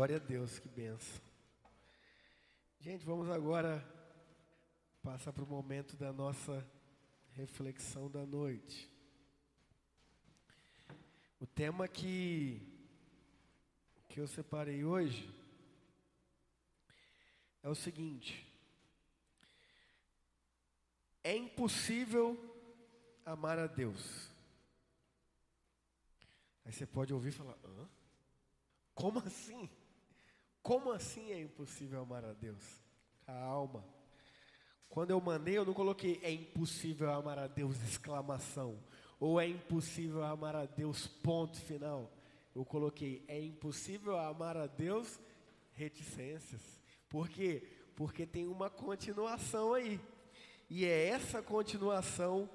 Glória a Deus, que benção. Gente, vamos agora passar para o momento da nossa reflexão da noite. O tema que, que eu separei hoje é o seguinte: é impossível amar a Deus. Aí você pode ouvir e falar: Hã? Como assim? Como assim é impossível amar a Deus? Calma. Quando eu mandei, eu não coloquei é impossível amar a Deus, exclamação. Ou é impossível amar a Deus, ponto final. Eu coloquei é impossível amar a Deus, reticências. Por quê? Porque tem uma continuação aí. E é essa continuação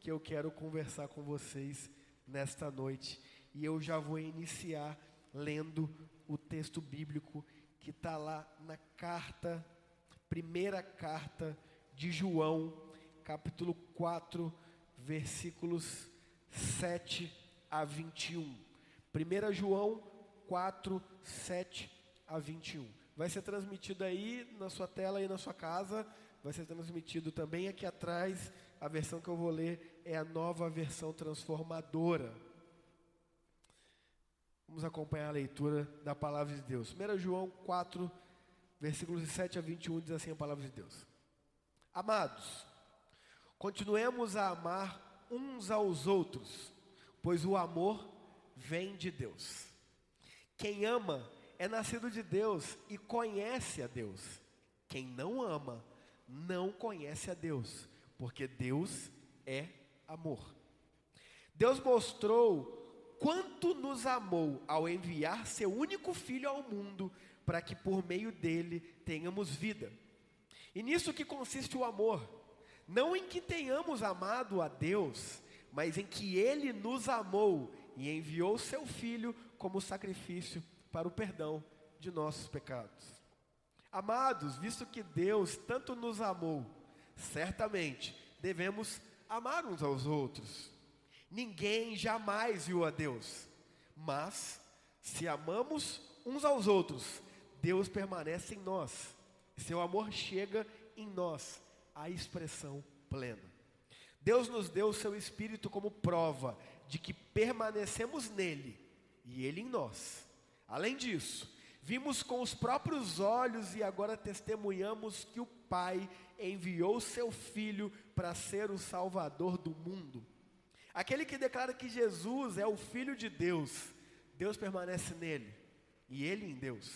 que eu quero conversar com vocês nesta noite. E eu já vou iniciar lendo o texto bíblico que está lá na carta, primeira carta de João, capítulo 4, versículos 7 a 21. 1 João 4, 7 a 21. Vai ser transmitido aí na sua tela, aí na sua casa. Vai ser transmitido também aqui atrás. A versão que eu vou ler é a nova versão transformadora. Vamos acompanhar a leitura da palavra de Deus. 1 João 4, versículos 7 a 21 diz assim a palavra de Deus. Amados, continuemos a amar uns aos outros, pois o amor vem de Deus. Quem ama é nascido de Deus e conhece a Deus. Quem não ama não conhece a Deus, porque Deus é amor. Deus mostrou quanto nos amou ao enviar seu único filho ao mundo para que por meio dele tenhamos vida. E nisso que consiste o amor, não em que tenhamos amado a Deus, mas em que ele nos amou e enviou seu filho como sacrifício para o perdão de nossos pecados. Amados, visto que Deus tanto nos amou, certamente devemos amar uns aos outros. Ninguém jamais viu a Deus, mas se amamos uns aos outros, Deus permanece em nós seu amor chega em nós à expressão plena. Deus nos deu o seu Espírito como prova de que permanecemos nele e ele em nós. Além disso, vimos com os próprios olhos e agora testemunhamos que o Pai enviou seu Filho para ser o Salvador do mundo. Aquele que declara que Jesus é o Filho de Deus, Deus permanece nele e ele em Deus.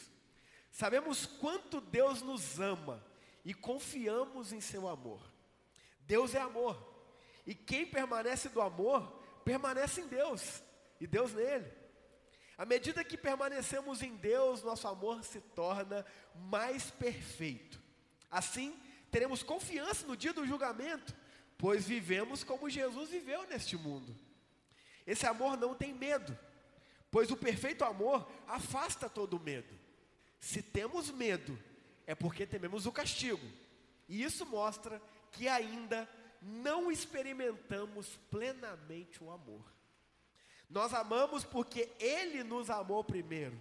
Sabemos quanto Deus nos ama e confiamos em seu amor. Deus é amor. E quem permanece do amor, permanece em Deus e Deus nele. À medida que permanecemos em Deus, nosso amor se torna mais perfeito. Assim, teremos confiança no dia do julgamento, pois vivemos como Jesus viveu neste mundo. Esse amor não tem medo, pois o perfeito amor afasta todo medo. Se temos medo, é porque tememos o castigo. E isso mostra que ainda não experimentamos plenamente o amor. Nós amamos porque Ele nos amou primeiro.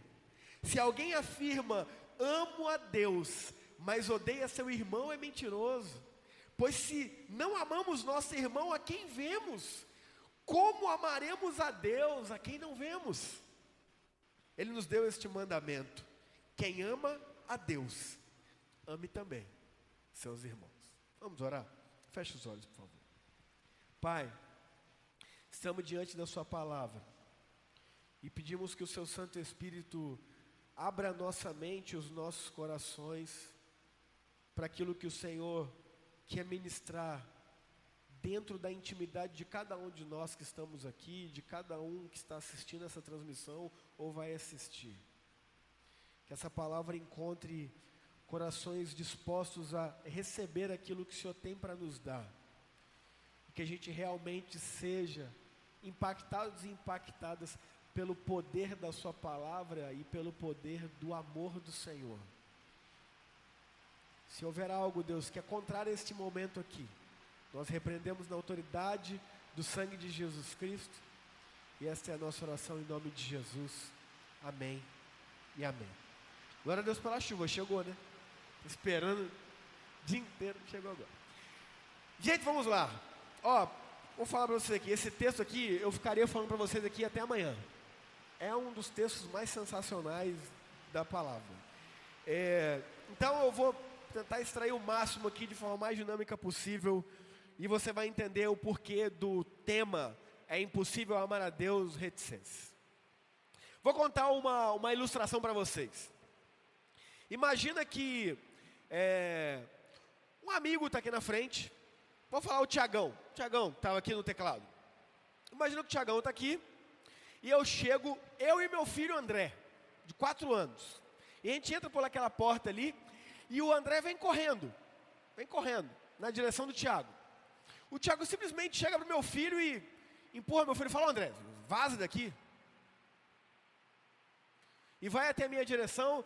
Se alguém afirma, amo a Deus, mas odeia seu irmão, é mentiroso. Pois se não amamos nosso irmão, a quem vemos? Como amaremos a Deus a quem não vemos? Ele nos deu este mandamento: quem ama a Deus, ame também seus irmãos. Vamos orar? Feche os olhos, por favor. Pai, estamos diante da Sua palavra e pedimos que o Seu Santo Espírito abra nossa mente os nossos corações para aquilo que o Senhor quer ministrar dentro da intimidade de cada um de nós que estamos aqui, de cada um que está assistindo essa transmissão ou vai assistir. Que essa palavra encontre corações dispostos a receber aquilo que o Senhor tem para nos dar. Que a gente realmente seja impactados e impactadas pelo poder da Sua palavra e pelo poder do amor do Senhor. Se houver algo, Deus, que é contrário a este momento aqui, nós repreendemos na autoridade do sangue de Jesus Cristo. E esta é a nossa oração em nome de Jesus. Amém e amém. Glória a Deus pela chuva, chegou, né? Esperando o dia inteiro, chegou agora. Gente, vamos lá. Ó, vou falar para vocês aqui. Esse texto aqui, eu ficaria falando para vocês aqui até amanhã. É um dos textos mais sensacionais da palavra. É, então eu vou tentar extrair o máximo aqui de forma mais dinâmica possível e você vai entender o porquê do tema é impossível amar a Deus reticências. Vou contar uma, uma ilustração para vocês. Imagina que é, um amigo está aqui na frente, vou falar o Tiagão, Tiagão estava aqui no teclado. Imagina que o Tiagão está aqui, e eu chego, eu e meu filho André, de quatro anos. E a gente entra por aquela porta ali, e o André vem correndo, vem correndo, na direção do Tiago. O Tiago simplesmente chega para o meu filho e empurra meu filho e fala, André, vaza daqui. E vai até a minha direção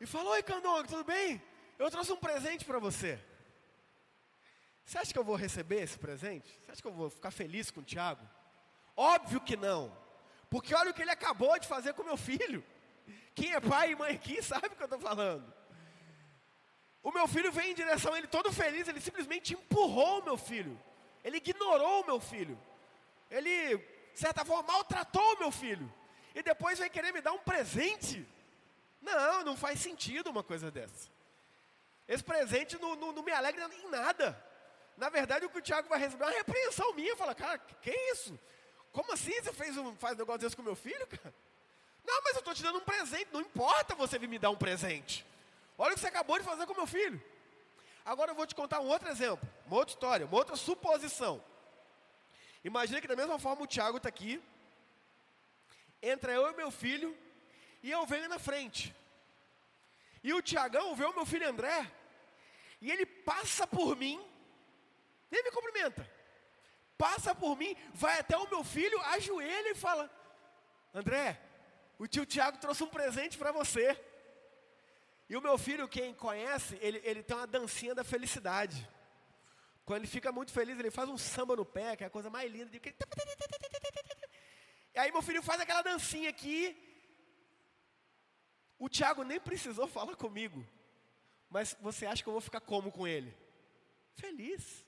e fala, oi Candong, tudo bem? Eu trouxe um presente para você. Você acha que eu vou receber esse presente? Você acha que eu vou ficar feliz com o Tiago? Óbvio que não. Porque olha o que ele acabou de fazer com meu filho. Quem é pai e mãe aqui sabe o que eu estou falando. O meu filho vem em direção a ele todo feliz, ele simplesmente empurrou o meu filho. Ele ignorou o meu filho. Ele, de certa forma, maltratou o meu filho. E depois vem querer me dar um presente. Não, não faz sentido uma coisa dessa. Esse presente não, não, não me alegra em nada. Na verdade, o que o Tiago vai receber é uma repreensão minha. Fala, cara, que é isso? Como assim você fez um, faz um negócio desse com meu filho, cara? Não, mas eu estou te dando um presente. Não importa você vir me dar um presente. Olha o que você acabou de fazer com meu filho. Agora eu vou te contar um outro exemplo, uma outra história, uma outra suposição. Imagina que da mesma forma o Tiago está aqui, entra eu e meu filho, e eu venho na frente. E o Tiagão vê o meu filho André, e ele passa por mim, nem me cumprimenta, passa por mim, vai até o meu filho, ajoelha e fala: André, o tio Tiago trouxe um presente para você. E o meu filho, quem conhece, ele, ele tem uma dancinha da felicidade. Quando ele fica muito feliz, ele faz um samba no pé, que é a coisa mais linda. E aí meu filho faz aquela dancinha aqui. O Tiago nem precisou falar comigo. Mas você acha que eu vou ficar como com ele? Feliz.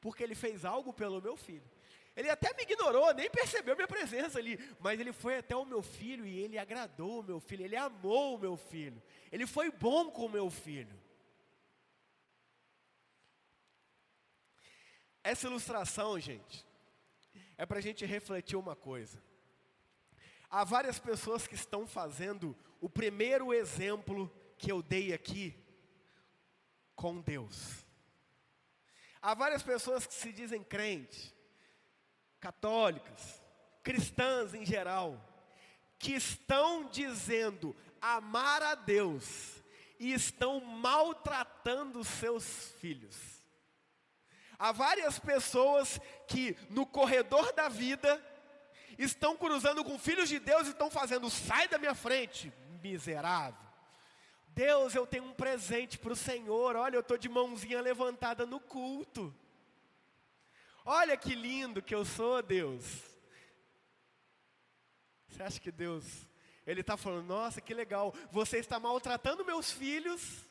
Porque ele fez algo pelo meu filho. Ele até me ignorou, nem percebeu minha presença ali. Mas ele foi até o meu filho e ele agradou o meu filho. Ele amou o meu filho. Ele foi bom com o meu filho. Essa ilustração, gente, é para a gente refletir uma coisa. Há várias pessoas que estão fazendo o primeiro exemplo que eu dei aqui com Deus. Há várias pessoas que se dizem crentes, católicas, cristãs em geral, que estão dizendo amar a Deus e estão maltratando seus filhos. Há várias pessoas que no corredor da vida estão cruzando com filhos de Deus e estão fazendo, sai da minha frente, miserável. Deus, eu tenho um presente para o Senhor. Olha, eu estou de mãozinha levantada no culto. Olha que lindo que eu sou, Deus. Você acha que Deus, Ele está falando, nossa, que legal, você está maltratando meus filhos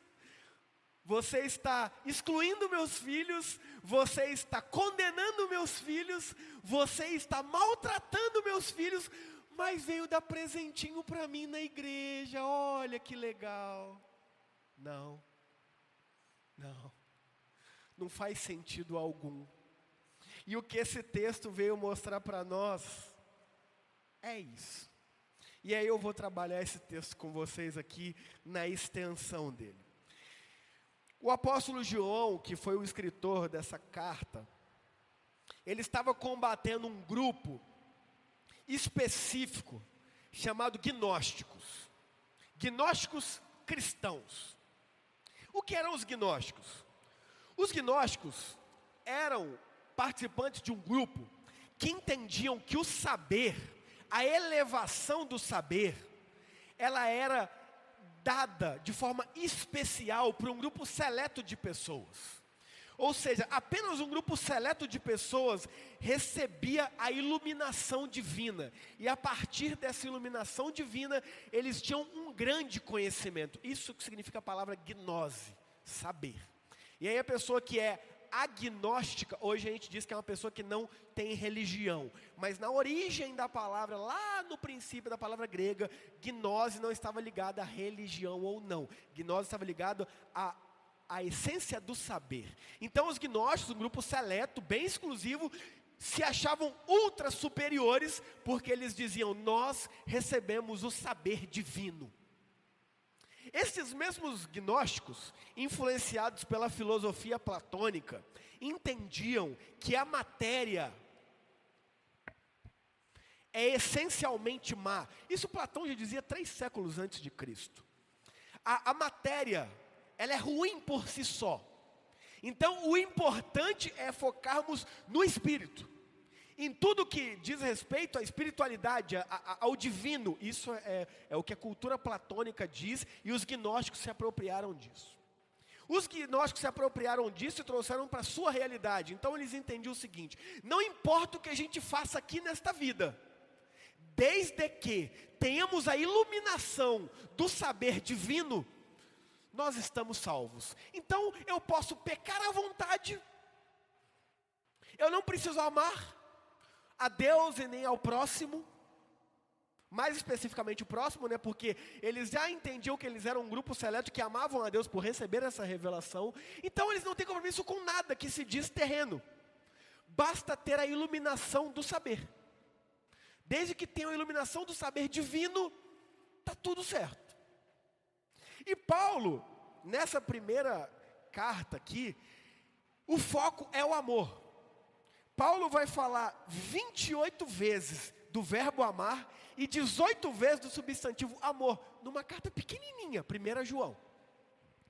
você está excluindo meus filhos, você está condenando meus filhos, você está maltratando meus filhos, mas veio dar presentinho para mim na igreja, olha que legal. Não, não, não faz sentido algum. E o que esse texto veio mostrar para nós é isso. E aí eu vou trabalhar esse texto com vocês aqui na extensão dele. O apóstolo João, que foi o escritor dessa carta, ele estava combatendo um grupo específico chamado gnósticos. Gnósticos cristãos. O que eram os gnósticos? Os gnósticos eram participantes de um grupo que entendiam que o saber, a elevação do saber, ela era dada de forma especial para um grupo seleto de pessoas. Ou seja, apenas um grupo seleto de pessoas recebia a iluminação divina. E a partir dessa iluminação divina, eles tinham um grande conhecimento. Isso que significa a palavra gnose, saber. E aí a pessoa que é agnóstica, hoje a gente diz que é uma pessoa que não tem religião. Mas na origem da palavra, lá no princípio da palavra grega, gnose não estava ligada à religião ou não. Gnose estava ligado à, à essência do saber. Então os gnósticos, um grupo seleto, bem exclusivo, se achavam ultra superiores, porque eles diziam: Nós recebemos o saber divino. Esses mesmos gnósticos, influenciados pela filosofia platônica, entendiam que a matéria é essencialmente má. Isso Platão já dizia três séculos antes de Cristo. A, a matéria, ela é ruim por si só. Então, o importante é focarmos no espírito em tudo que diz respeito à espiritualidade, a, a, ao divino, isso é, é o que a cultura platônica diz e os gnósticos se apropriaram disso. Os gnósticos se apropriaram disso e trouxeram para a sua realidade. Então eles entendiam o seguinte: não importa o que a gente faça aqui nesta vida, desde que tenhamos a iluminação do saber divino, nós estamos salvos. Então eu posso pecar à vontade, eu não preciso amar, a Deus e nem ao próximo. Mais especificamente o próximo, né? Porque eles já entendiam que eles eram um grupo seleto que amavam a Deus por receber essa revelação. Então eles não têm compromisso com nada que se diz terreno. Basta ter a iluminação do saber. Desde que tenham a iluminação do saber divino, está tudo certo. E Paulo, nessa primeira carta aqui, o foco é o amor. Paulo vai falar 28 vezes do verbo amar e 18 vezes do substantivo amor, numa carta pequenininha, 1 João.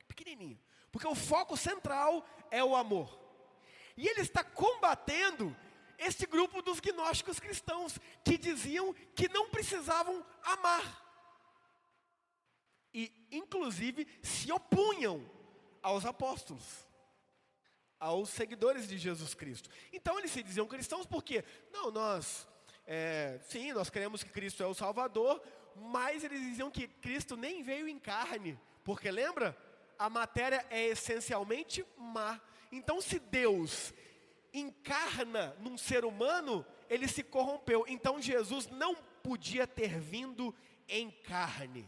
Pequenininha. Porque o foco central é o amor. E ele está combatendo esse grupo dos gnósticos cristãos que diziam que não precisavam amar. E, inclusive, se opunham aos apóstolos aos seguidores de Jesus Cristo. Então eles se diziam cristãos porque, não, nós, é, sim, nós cremos que Cristo é o Salvador, mas eles diziam que Cristo nem veio em carne, porque lembra? A matéria é essencialmente má. Então, se Deus encarna num ser humano, ele se corrompeu. Então, Jesus não podia ter vindo em carne.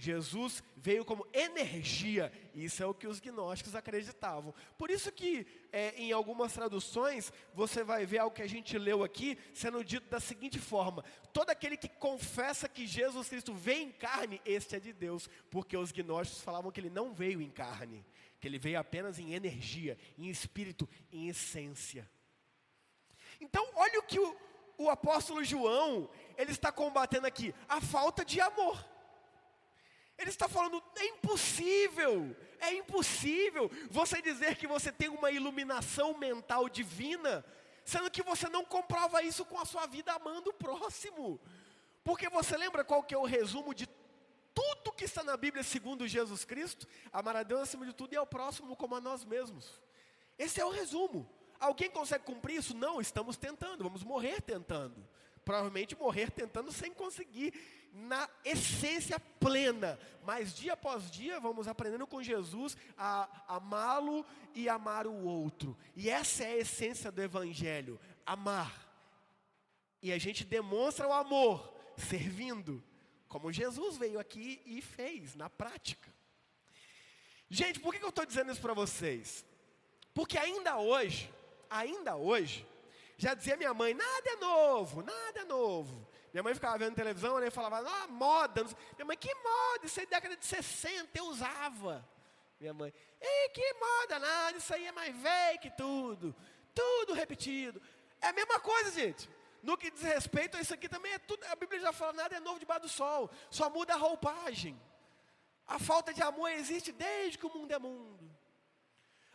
Jesus veio como energia, isso é o que os gnósticos acreditavam. Por isso que é, em algumas traduções você vai ver algo que a gente leu aqui sendo dito da seguinte forma: todo aquele que confessa que Jesus Cristo veio em carne, este é de Deus, porque os gnósticos falavam que ele não veio em carne, que ele veio apenas em energia, em espírito, em essência. Então, olha o que o, o apóstolo João ele está combatendo aqui: a falta de amor. Ele está falando, é impossível, é impossível você dizer que você tem uma iluminação mental divina, sendo que você não comprova isso com a sua vida amando o próximo. Porque você lembra qual que é o resumo de tudo que está na Bíblia segundo Jesus Cristo? Amar a Deus acima de tudo e ao próximo como a nós mesmos. Esse é o resumo. Alguém consegue cumprir isso? Não, estamos tentando, vamos morrer tentando provavelmente morrer tentando sem conseguir na essência plena. Mas dia após dia vamos aprendendo com Jesus a amá-lo e amar o outro. E essa é a essência do evangelho, amar. E a gente demonstra o amor servindo, como Jesus veio aqui e fez na prática. Gente, por que eu estou dizendo isso para vocês? Porque ainda hoje, ainda hoje, já dizia minha mãe, nada é novo, nada é novo. Minha mãe ficava vendo televisão e falava, ah, moda. Minha mãe, que moda? Isso aí é década de 60, eu usava. Minha mãe, ei, que moda, nada, isso aí é mais velho que tudo. Tudo repetido. É a mesma coisa, gente. No que diz respeito a isso aqui também é tudo. A Bíblia já fala, nada é novo debaixo do sol. Só muda a roupagem. A falta de amor existe desde que o mundo é mundo.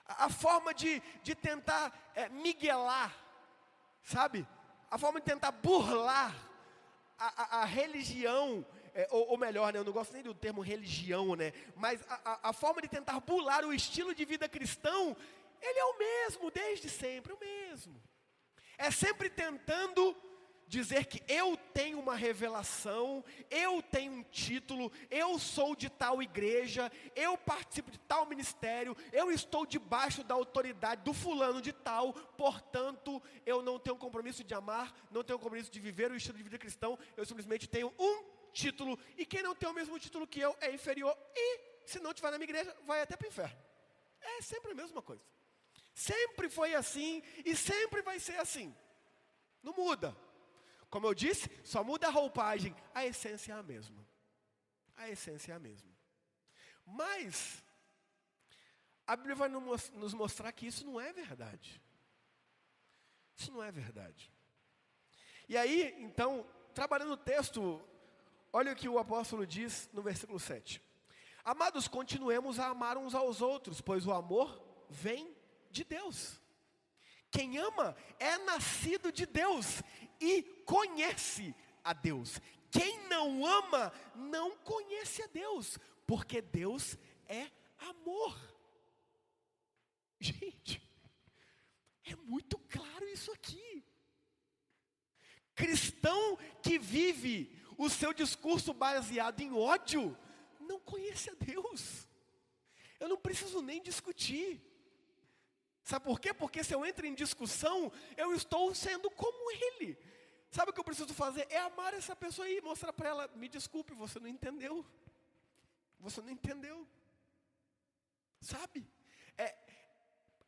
A, a forma de, de tentar é, miguelar sabe? A forma de tentar burlar a, a, a religião, é, ou, ou, melhor, né, eu não gosto nem do termo religião, né? Mas a, a, forma de tentar burlar o estilo de vida cristão ele é o mesmo desde sempre, o mesmo. É sempre tentando dizer que eu tenho uma revelação, eu tenho um título, eu sou de tal igreja, eu participo de tal ministério, eu estou debaixo da autoridade do fulano de tal, portanto, eu não tenho compromisso de amar, não tenho compromisso de viver o estilo de vida cristão, eu simplesmente tenho um título, e quem não tem o mesmo título que eu é inferior, e se não estiver na minha igreja, vai até para o inferno. É sempre a mesma coisa. Sempre foi assim e sempre vai ser assim. Não muda. Como eu disse, só muda a roupagem, a essência é a mesma. A essência é a mesma. Mas, a Bíblia vai nos mostrar que isso não é verdade. Isso não é verdade. E aí, então, trabalhando o texto, olha o que o apóstolo diz no versículo 7. Amados, continuemos a amar uns aos outros, pois o amor vem de Deus. Quem ama é nascido de Deus e conhece a Deus. Quem não ama não conhece a Deus, porque Deus é amor. Gente, é muito claro isso aqui. Cristão que vive o seu discurso baseado em ódio, não conhece a Deus. Eu não preciso nem discutir. Sabe por quê? Porque se eu entro em discussão, eu estou sendo como ele. Sabe o que eu preciso fazer? É amar essa pessoa e mostrar para ela: me desculpe, você não entendeu. Você não entendeu. Sabe? É,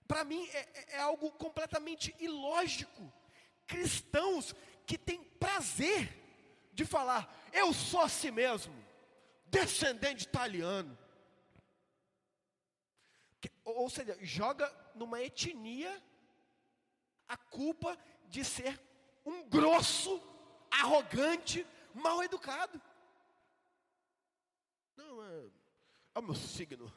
para mim é, é, é algo completamente ilógico. Cristãos que têm prazer de falar, eu sou assim mesmo, descendente italiano. Ou seja, joga numa etnia a culpa de ser um grosso, arrogante, mal educado. Não, é, é o meu signo.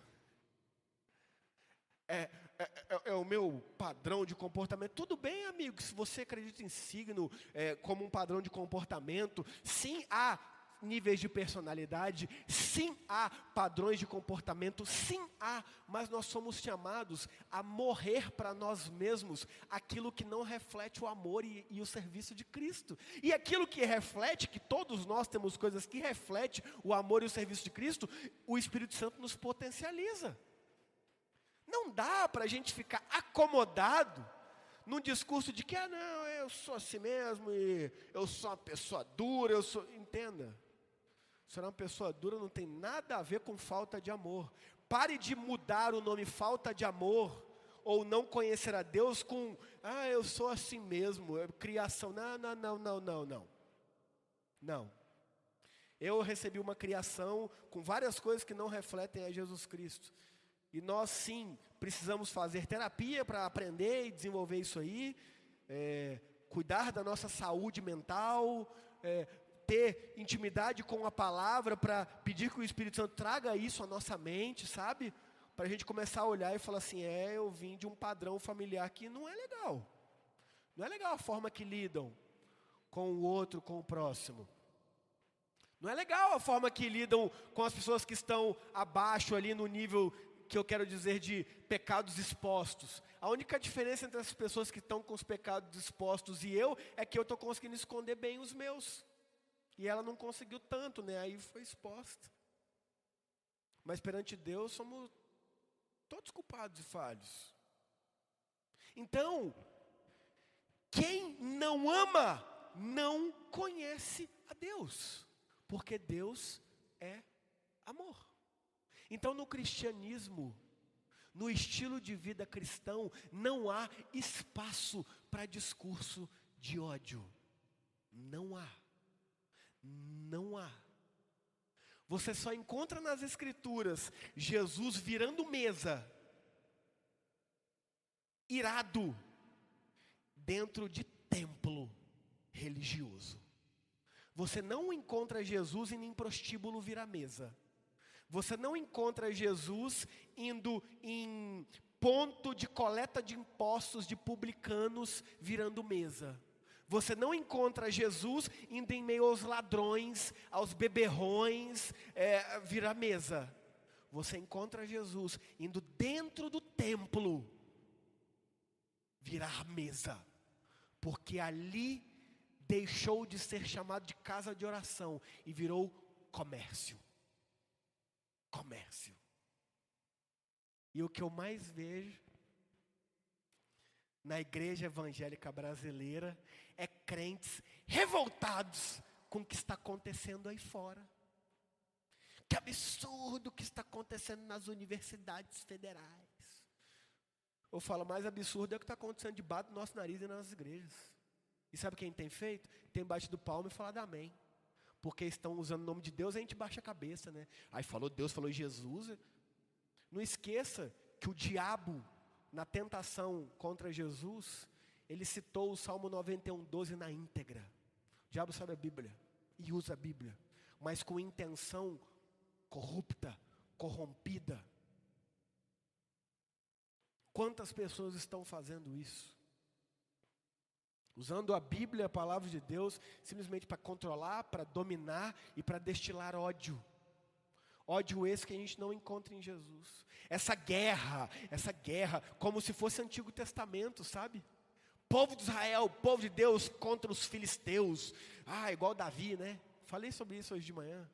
É, é, é, é, o meu padrão de comportamento. Tudo bem, amigo, se você acredita em signo é, como um padrão de comportamento, sim, há níveis de personalidade, sim há padrões de comportamento, sim há, mas nós somos chamados a morrer para nós mesmos aquilo que não reflete o amor e, e, o serviço de Cristo. E aquilo que reflete, que todos nós temos coisas que reflete o amor e o serviço de Cristo, o Espírito Santo nos potencializa. Não dá para a gente ficar acomodado num discurso de que, ah, não, eu sou assim mesmo, e eu sou uma pessoa dura, eu sou. Entenda. Ser uma pessoa dura não tem nada a ver com falta de amor. Pare de mudar o nome falta de amor ou não conhecer a Deus com, ah, eu sou assim mesmo, é criação. Não, não, não, não, não, não. Não. Eu recebi uma criação com várias coisas que não refletem a Jesus Cristo. E nós sim precisamos fazer terapia para aprender e desenvolver isso aí, é, cuidar da nossa saúde mental, é, ter intimidade com a palavra para pedir que o Espírito Santo traga isso à nossa mente, sabe? Para a gente começar a olhar e falar assim: é, eu vim de um padrão familiar que não é legal. Não é legal a forma que lidam com o outro, com o próximo. Não é legal a forma que lidam com as pessoas que estão abaixo ali no nível que eu quero dizer de pecados expostos. A única diferença entre as pessoas que estão com os pecados expostos e eu é que eu estou conseguindo esconder bem os meus. E ela não conseguiu tanto, né? Aí foi exposta. Mas perante Deus somos todos culpados e falhos. Então, quem não ama não conhece a Deus, porque Deus é amor. Então, no cristianismo, no estilo de vida cristão, não há espaço para discurso de ódio. Não há. Não há. Você só encontra nas Escrituras Jesus virando mesa, irado, dentro de templo religioso. Você não encontra Jesus em prostíbulo virar mesa. Você não encontra Jesus indo em ponto de coleta de impostos de publicanos virando mesa. Você não encontra Jesus indo em meio aos ladrões, aos beberrões, é, virar mesa. Você encontra Jesus indo dentro do templo, virar mesa, porque ali deixou de ser chamado de casa de oração e virou comércio. Comércio. E o que eu mais vejo na igreja evangélica brasileira é crentes revoltados com o que está acontecendo aí fora. Que absurdo que está acontecendo nas universidades federais. Eu falo, mais absurdo é o que está acontecendo debaixo do nosso nariz e nas igrejas. E sabe quem tem feito? Tem batido palma e falado amém. Porque estão usando o nome de Deus, a gente baixa a cabeça, né? Aí falou Deus, falou Jesus. Não esqueça que o diabo, na tentação contra Jesus, ele citou o Salmo 91, 12 na íntegra. O diabo sabe a Bíblia e usa a Bíblia, mas com intenção corrupta, corrompida. Quantas pessoas estão fazendo isso? Usando a Bíblia, a palavra de Deus, simplesmente para controlar, para dominar e para destilar ódio. Ódio esse que a gente não encontra em Jesus. Essa guerra, essa guerra, como se fosse Antigo Testamento, sabe? Povo de Israel, povo de Deus contra os filisteus. Ah, igual Davi, né? Falei sobre isso hoje de manhã.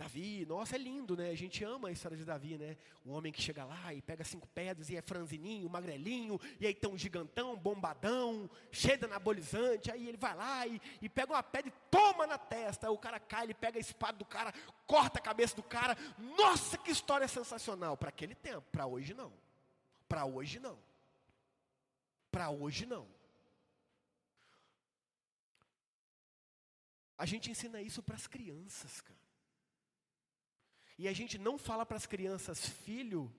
Davi, nossa, é lindo, né? A gente ama a história de Davi, né? Um homem que chega lá e pega cinco pedras e é franzininho, magrelinho, e aí tem um gigantão, bombadão, cheio de anabolizante, aí ele vai lá e, e pega uma pedra e toma na testa, aí o cara cai, ele pega a espada do cara, corta a cabeça do cara. Nossa, que história sensacional! Para aquele tempo, para hoje não. Para hoje não. Para hoje não. A gente ensina isso para as crianças, cara. E a gente não fala para as crianças, filho,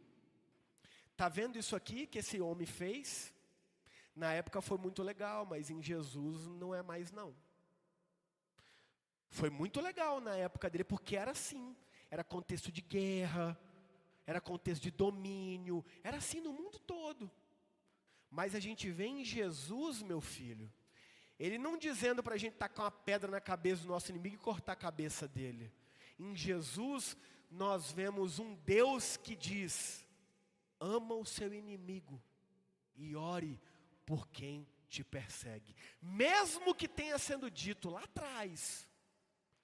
tá vendo isso aqui que esse homem fez? Na época foi muito legal, mas em Jesus não é mais não. Foi muito legal na época dele, porque era assim. Era contexto de guerra, era contexto de domínio, era assim no mundo todo. Mas a gente vê em Jesus, meu filho, ele não dizendo para a gente tacar uma pedra na cabeça do nosso inimigo e cortar a cabeça dele. Em Jesus, nós vemos um Deus que diz: ama o seu inimigo e ore por quem te persegue, mesmo que tenha sendo dito lá atrás,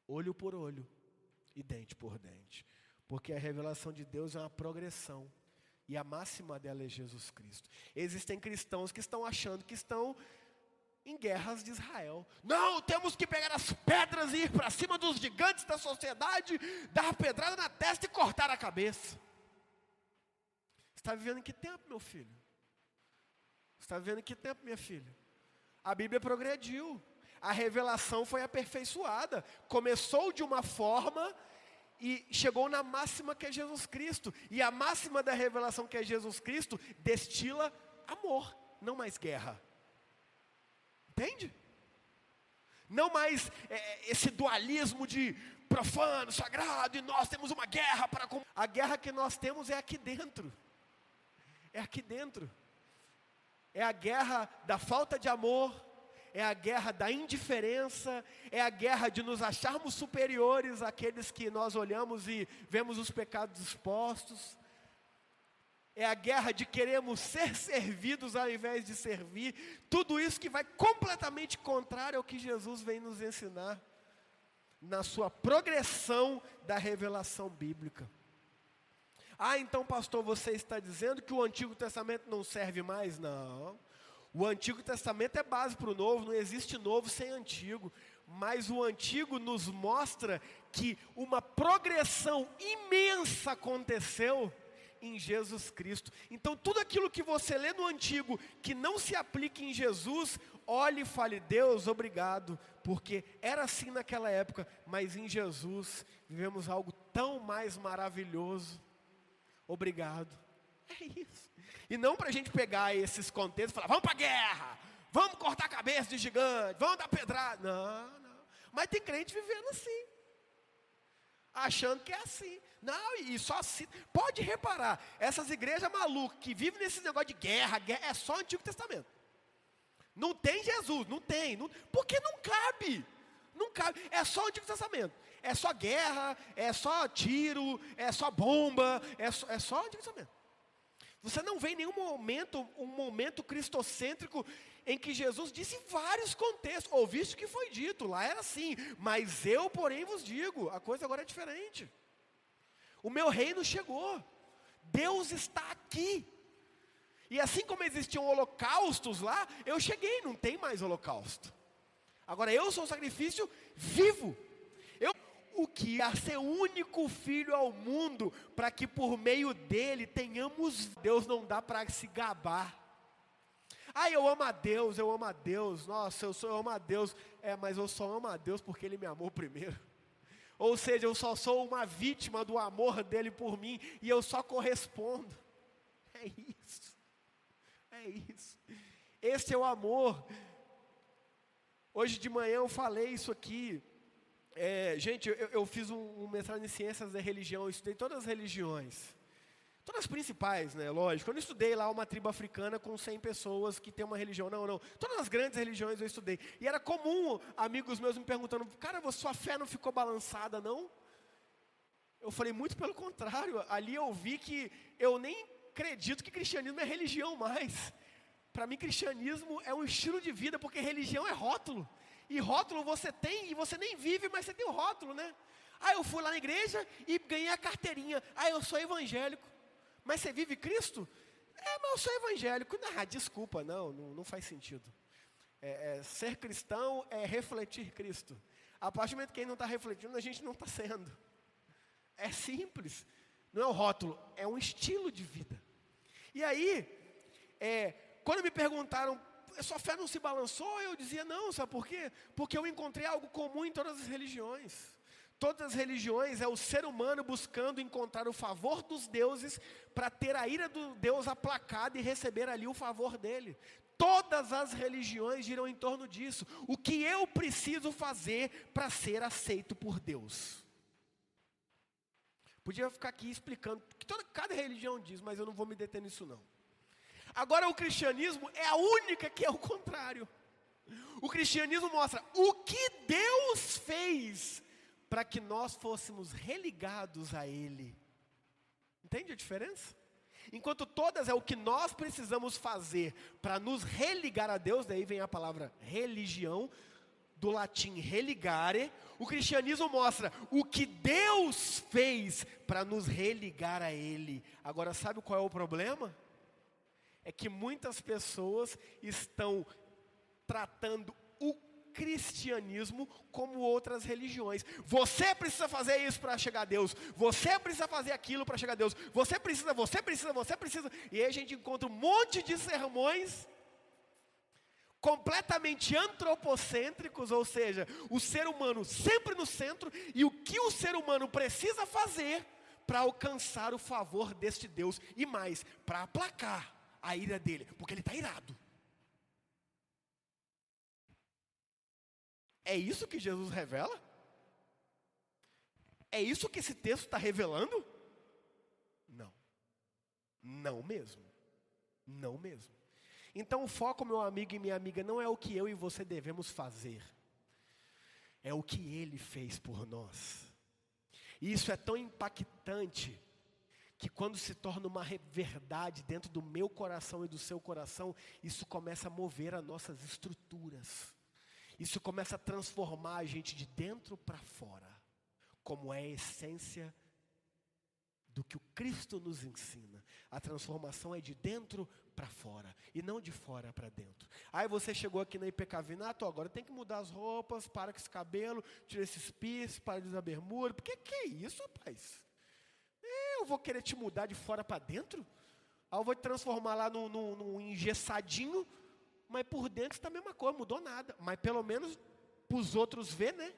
olho por olho e dente por dente, porque a revelação de Deus é uma progressão. E a máxima dela é Jesus Cristo. Existem cristãos que estão achando que estão em guerras de Israel. Não, temos que pegar as pedras e ir para cima dos gigantes da sociedade, dar pedrada na testa e cortar a cabeça. Está vivendo em que tempo, meu filho? Está vivendo em que tempo, minha filha? A Bíblia progrediu, a revelação foi aperfeiçoada, começou de uma forma e chegou na máxima que é Jesus Cristo. E a máxima da revelação que é Jesus Cristo destila amor, não mais guerra. Entende? Não mais é, esse dualismo de profano, sagrado, e nós temos uma guerra para. A guerra que nós temos é aqui dentro. É aqui dentro. É a guerra da falta de amor, é a guerra da indiferença, é a guerra de nos acharmos superiores àqueles que nós olhamos e vemos os pecados expostos é a guerra de queremos ser servidos ao invés de servir, tudo isso que vai completamente contrário ao que Jesus vem nos ensinar na sua progressão da revelação bíblica. Ah, então, pastor, você está dizendo que o Antigo Testamento não serve mais? Não. O Antigo Testamento é base para o Novo, não existe novo sem Antigo. Mas o Antigo nos mostra que uma progressão imensa aconteceu em Jesus Cristo. Então, tudo aquilo que você lê no Antigo que não se aplica em Jesus, olhe e fale: Deus, obrigado, porque era assim naquela época, mas em Jesus vivemos algo tão mais maravilhoso. Obrigado. É isso. E não para a gente pegar esses contextos e falar: vamos para a guerra, vamos cortar a cabeça de gigante, vamos dar pedrada. Não, não. Mas tem crente vivendo assim achando que é assim. Não, e só assim. Pode reparar, essas igrejas malucas que vivem nesse negócio de guerra, guerra é só Antigo Testamento. Não tem Jesus, não tem. Não, porque não cabe. Não cabe. É só Antigo Testamento. É só guerra, é só tiro, é só bomba, é só, é só Antigo Testamento. Você não vê em nenhum momento um momento cristocêntrico em que Jesus disse em vários contextos, ouviste o que foi dito, lá era assim, mas eu, porém, vos digo, a coisa agora é diferente. O meu reino chegou, Deus está aqui. E assim como existiam holocaustos lá, eu cheguei, não tem mais holocausto. Agora eu sou o sacrifício vivo. Eu o que a ser único filho ao mundo, para que por meio dele tenhamos Deus não dá para se gabar. Ah, eu amo a Deus, eu amo a Deus. Nossa, eu sou eu amo a Deus. É, mas eu só amo a Deus porque ele me amou primeiro. Ou seja, eu só sou uma vítima do amor dele por mim e eu só correspondo. É isso. É isso. Esse é o amor. Hoje de manhã eu falei isso aqui. É, gente, eu, eu fiz um, um, mestrado em ciências da religião, eu estudei todas as religiões. Todas as principais, né? Lógico. Eu não estudei lá uma tribo africana com 100 pessoas que tem uma religião. Não, não. Todas as grandes religiões eu estudei. E era comum amigos meus me perguntando: Cara, sua fé não ficou balançada, não? Eu falei: Muito pelo contrário. Ali eu vi que eu nem acredito que cristianismo é religião mais. Para mim, cristianismo é um estilo de vida, porque religião é rótulo. E rótulo você tem e você nem vive, mas você tem o rótulo, né? Ah, eu fui lá na igreja e ganhei a carteirinha. Ah, eu sou evangélico. Mas você vive Cristo? É, mas eu sou evangélico. Ah, desculpa, não, não, não faz sentido. É, é, ser cristão é refletir Cristo. A partir do momento que ele não está refletindo, a gente não está sendo. É simples. Não é um rótulo, é um estilo de vida. E aí, é, quando me perguntaram sua fé não se balançou? Eu dizia, não, sabe por quê? Porque eu encontrei algo comum em todas as religiões. Todas as religiões é o ser humano buscando encontrar o favor dos deuses para ter a ira do Deus aplacada e receber ali o favor dele. Todas as religiões giram em torno disso. O que eu preciso fazer para ser aceito por Deus? Podia ficar aqui explicando, que toda, cada religião diz, mas eu não vou me deter nisso não. Agora, o cristianismo é a única que é o contrário. O cristianismo mostra o que Deus fez para que nós fôssemos religados a Ele. Entende a diferença? Enquanto todas é o que nós precisamos fazer para nos religar a Deus, daí vem a palavra religião, do latim religare, o cristianismo mostra o que Deus fez para nos religar a Ele. Agora, sabe qual é o problema? é que muitas pessoas estão tratando cristianismo como outras religiões. Você precisa fazer isso para chegar a Deus. Você precisa fazer aquilo para chegar a Deus. Você precisa, você precisa, você precisa. E aí a gente encontra um monte de sermões completamente antropocêntricos, ou seja, o ser humano sempre no centro e o que o ser humano precisa fazer para alcançar o favor deste Deus e mais, para aplacar a ira dele, porque ele está irado. É isso que Jesus revela? É isso que esse texto está revelando? Não. Não mesmo. Não mesmo. Então o foco, meu amigo e minha amiga, não é o que eu e você devemos fazer, é o que ele fez por nós. E isso é tão impactante que quando se torna uma verdade dentro do meu coração e do seu coração, isso começa a mover as nossas estruturas. Isso começa a transformar a gente de dentro para fora, como é a essência do que o Cristo nos ensina. A transformação é de dentro para fora e não de fora para dentro. Aí você chegou aqui na IPKV, Nato, agora tem que mudar as roupas, para com esse cabelo, tira esses pis, para de usar bermuda. Por que é isso, rapaz? eu vou querer te mudar de fora para dentro? Aí eu vou te transformar lá num, num, num engessadinho, mas por dentro está a mesma coisa, mudou nada. Mas pelo menos para os outros ver, né?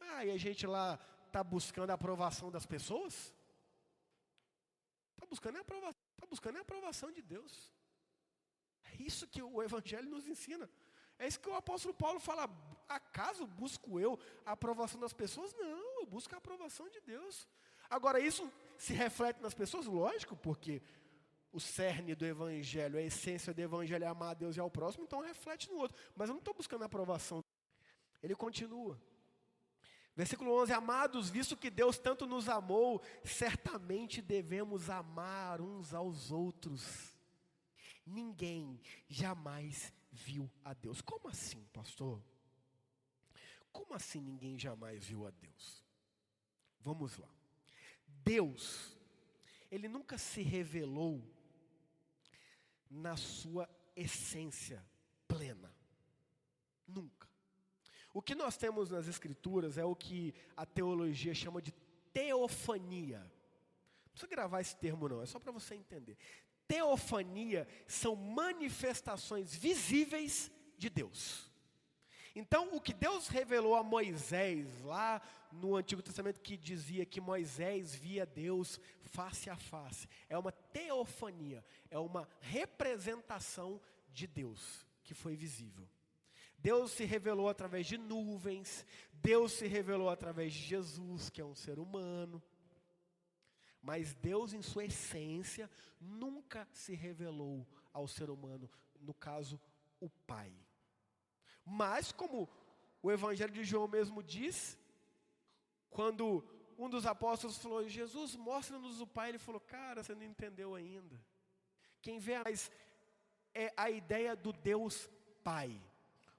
Ah, e a gente lá está buscando a aprovação das pessoas? Está buscando, a aprovação, tá buscando a aprovação de Deus. É isso que o Evangelho nos ensina. É isso que o apóstolo Paulo fala. Acaso busco eu a aprovação das pessoas? Não, eu busco a aprovação de Deus. Agora, isso se reflete nas pessoas? Lógico, porque o cerne do Evangelho, a essência do Evangelho é amar a Deus e ao próximo, então reflete no outro. Mas eu não estou buscando aprovação. Ele continua. Versículo 11: Amados, visto que Deus tanto nos amou, certamente devemos amar uns aos outros. Ninguém jamais viu a Deus. Como assim, pastor? Como assim ninguém jamais viu a Deus? Vamos lá. Deus, Ele nunca se revelou na sua essência plena. Nunca. O que nós temos nas Escrituras é o que a teologia chama de teofania. Não precisa gravar esse termo, não, é só para você entender. Teofania são manifestações visíveis de Deus. Então, o que Deus revelou a Moisés, lá no Antigo Testamento, que dizia que Moisés via Deus face a face, é uma teofania, é uma representação de Deus que foi visível. Deus se revelou através de nuvens, Deus se revelou através de Jesus, que é um ser humano. Mas Deus, em sua essência, nunca se revelou ao ser humano, no caso, o Pai. Mas, como o Evangelho de João mesmo diz, quando um dos apóstolos falou, Jesus, mostra-nos o Pai, ele falou, cara, você não entendeu ainda. Quem vê mais é a ideia do Deus Pai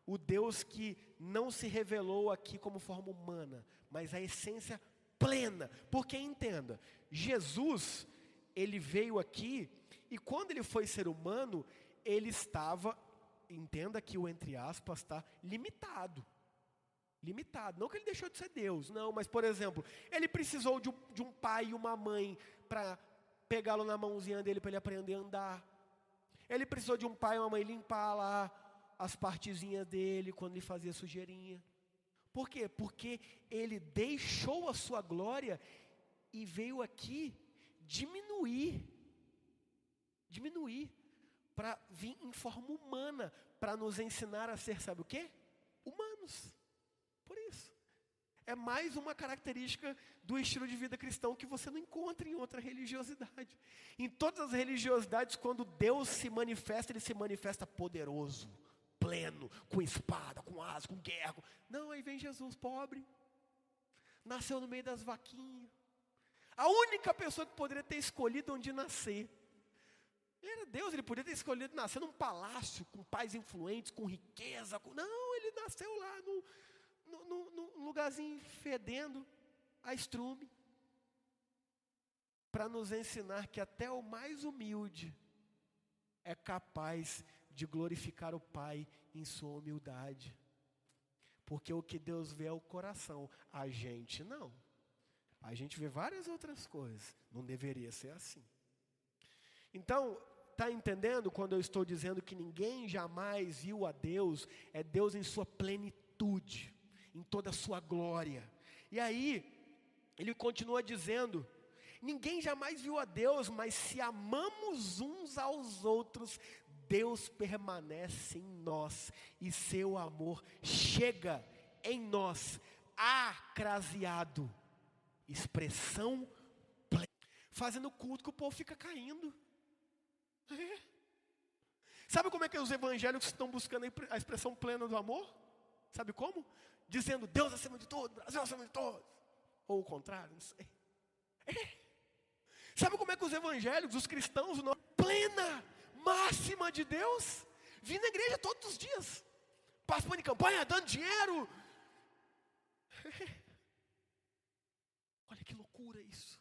o Deus que não se revelou aqui como forma humana, mas a essência plena. Porque entenda, Jesus, ele veio aqui e quando ele foi ser humano, ele estava, entenda que o entre aspas está limitado. Limitado, não que ele deixou de ser Deus, não, mas por exemplo, ele precisou de um, de um pai e uma mãe para pegá-lo na mãozinha dele para ele aprender a andar. Ele precisou de um pai e uma mãe limpar lá as partezinhas dele quando ele fazia sujeirinha. Por quê? Porque ele deixou a sua glória e veio aqui diminuir. Diminuir. Para vir em forma humana. Para nos ensinar a ser, sabe o quê? Humanos. Por isso. É mais uma característica do estilo de vida cristão que você não encontra em outra religiosidade. Em todas as religiosidades, quando Deus se manifesta, Ele se manifesta poderoso pleno, com espada, com asa, com guerra. Não, aí vem Jesus, pobre. Nasceu no meio das vaquinhas. A única pessoa que poderia ter escolhido onde nascer. Ele era Deus, ele poderia ter escolhido nascer num palácio, com pais influentes, com riqueza. Com... Não, ele nasceu lá no, no, no, num lugarzinho fedendo a estrume. Para nos ensinar que até o mais humilde é capaz de glorificar o Pai em sua humildade. Porque o que Deus vê é o coração, a gente não. A gente vê várias outras coisas, não deveria ser assim. Então, está entendendo quando eu estou dizendo que ninguém jamais viu a Deus, é Deus em sua plenitude, em toda a sua glória. E aí, ele continua dizendo: ninguém jamais viu a Deus, mas se amamos uns aos outros, Deus permanece em nós e seu amor chega em nós, acraseado, expressão plena, fazendo culto que o povo fica caindo. É. Sabe como é que os evangélicos estão buscando a expressão plena do amor? Sabe como? Dizendo Deus acima de tudo, Brasil acima de todos. Ou o contrário, não sei. É. Sabe como é que os evangélicos, os cristãos, não, plena máxima de Deus, vim na igreja todos os dias, participando de campanha, dando dinheiro. Olha que loucura isso.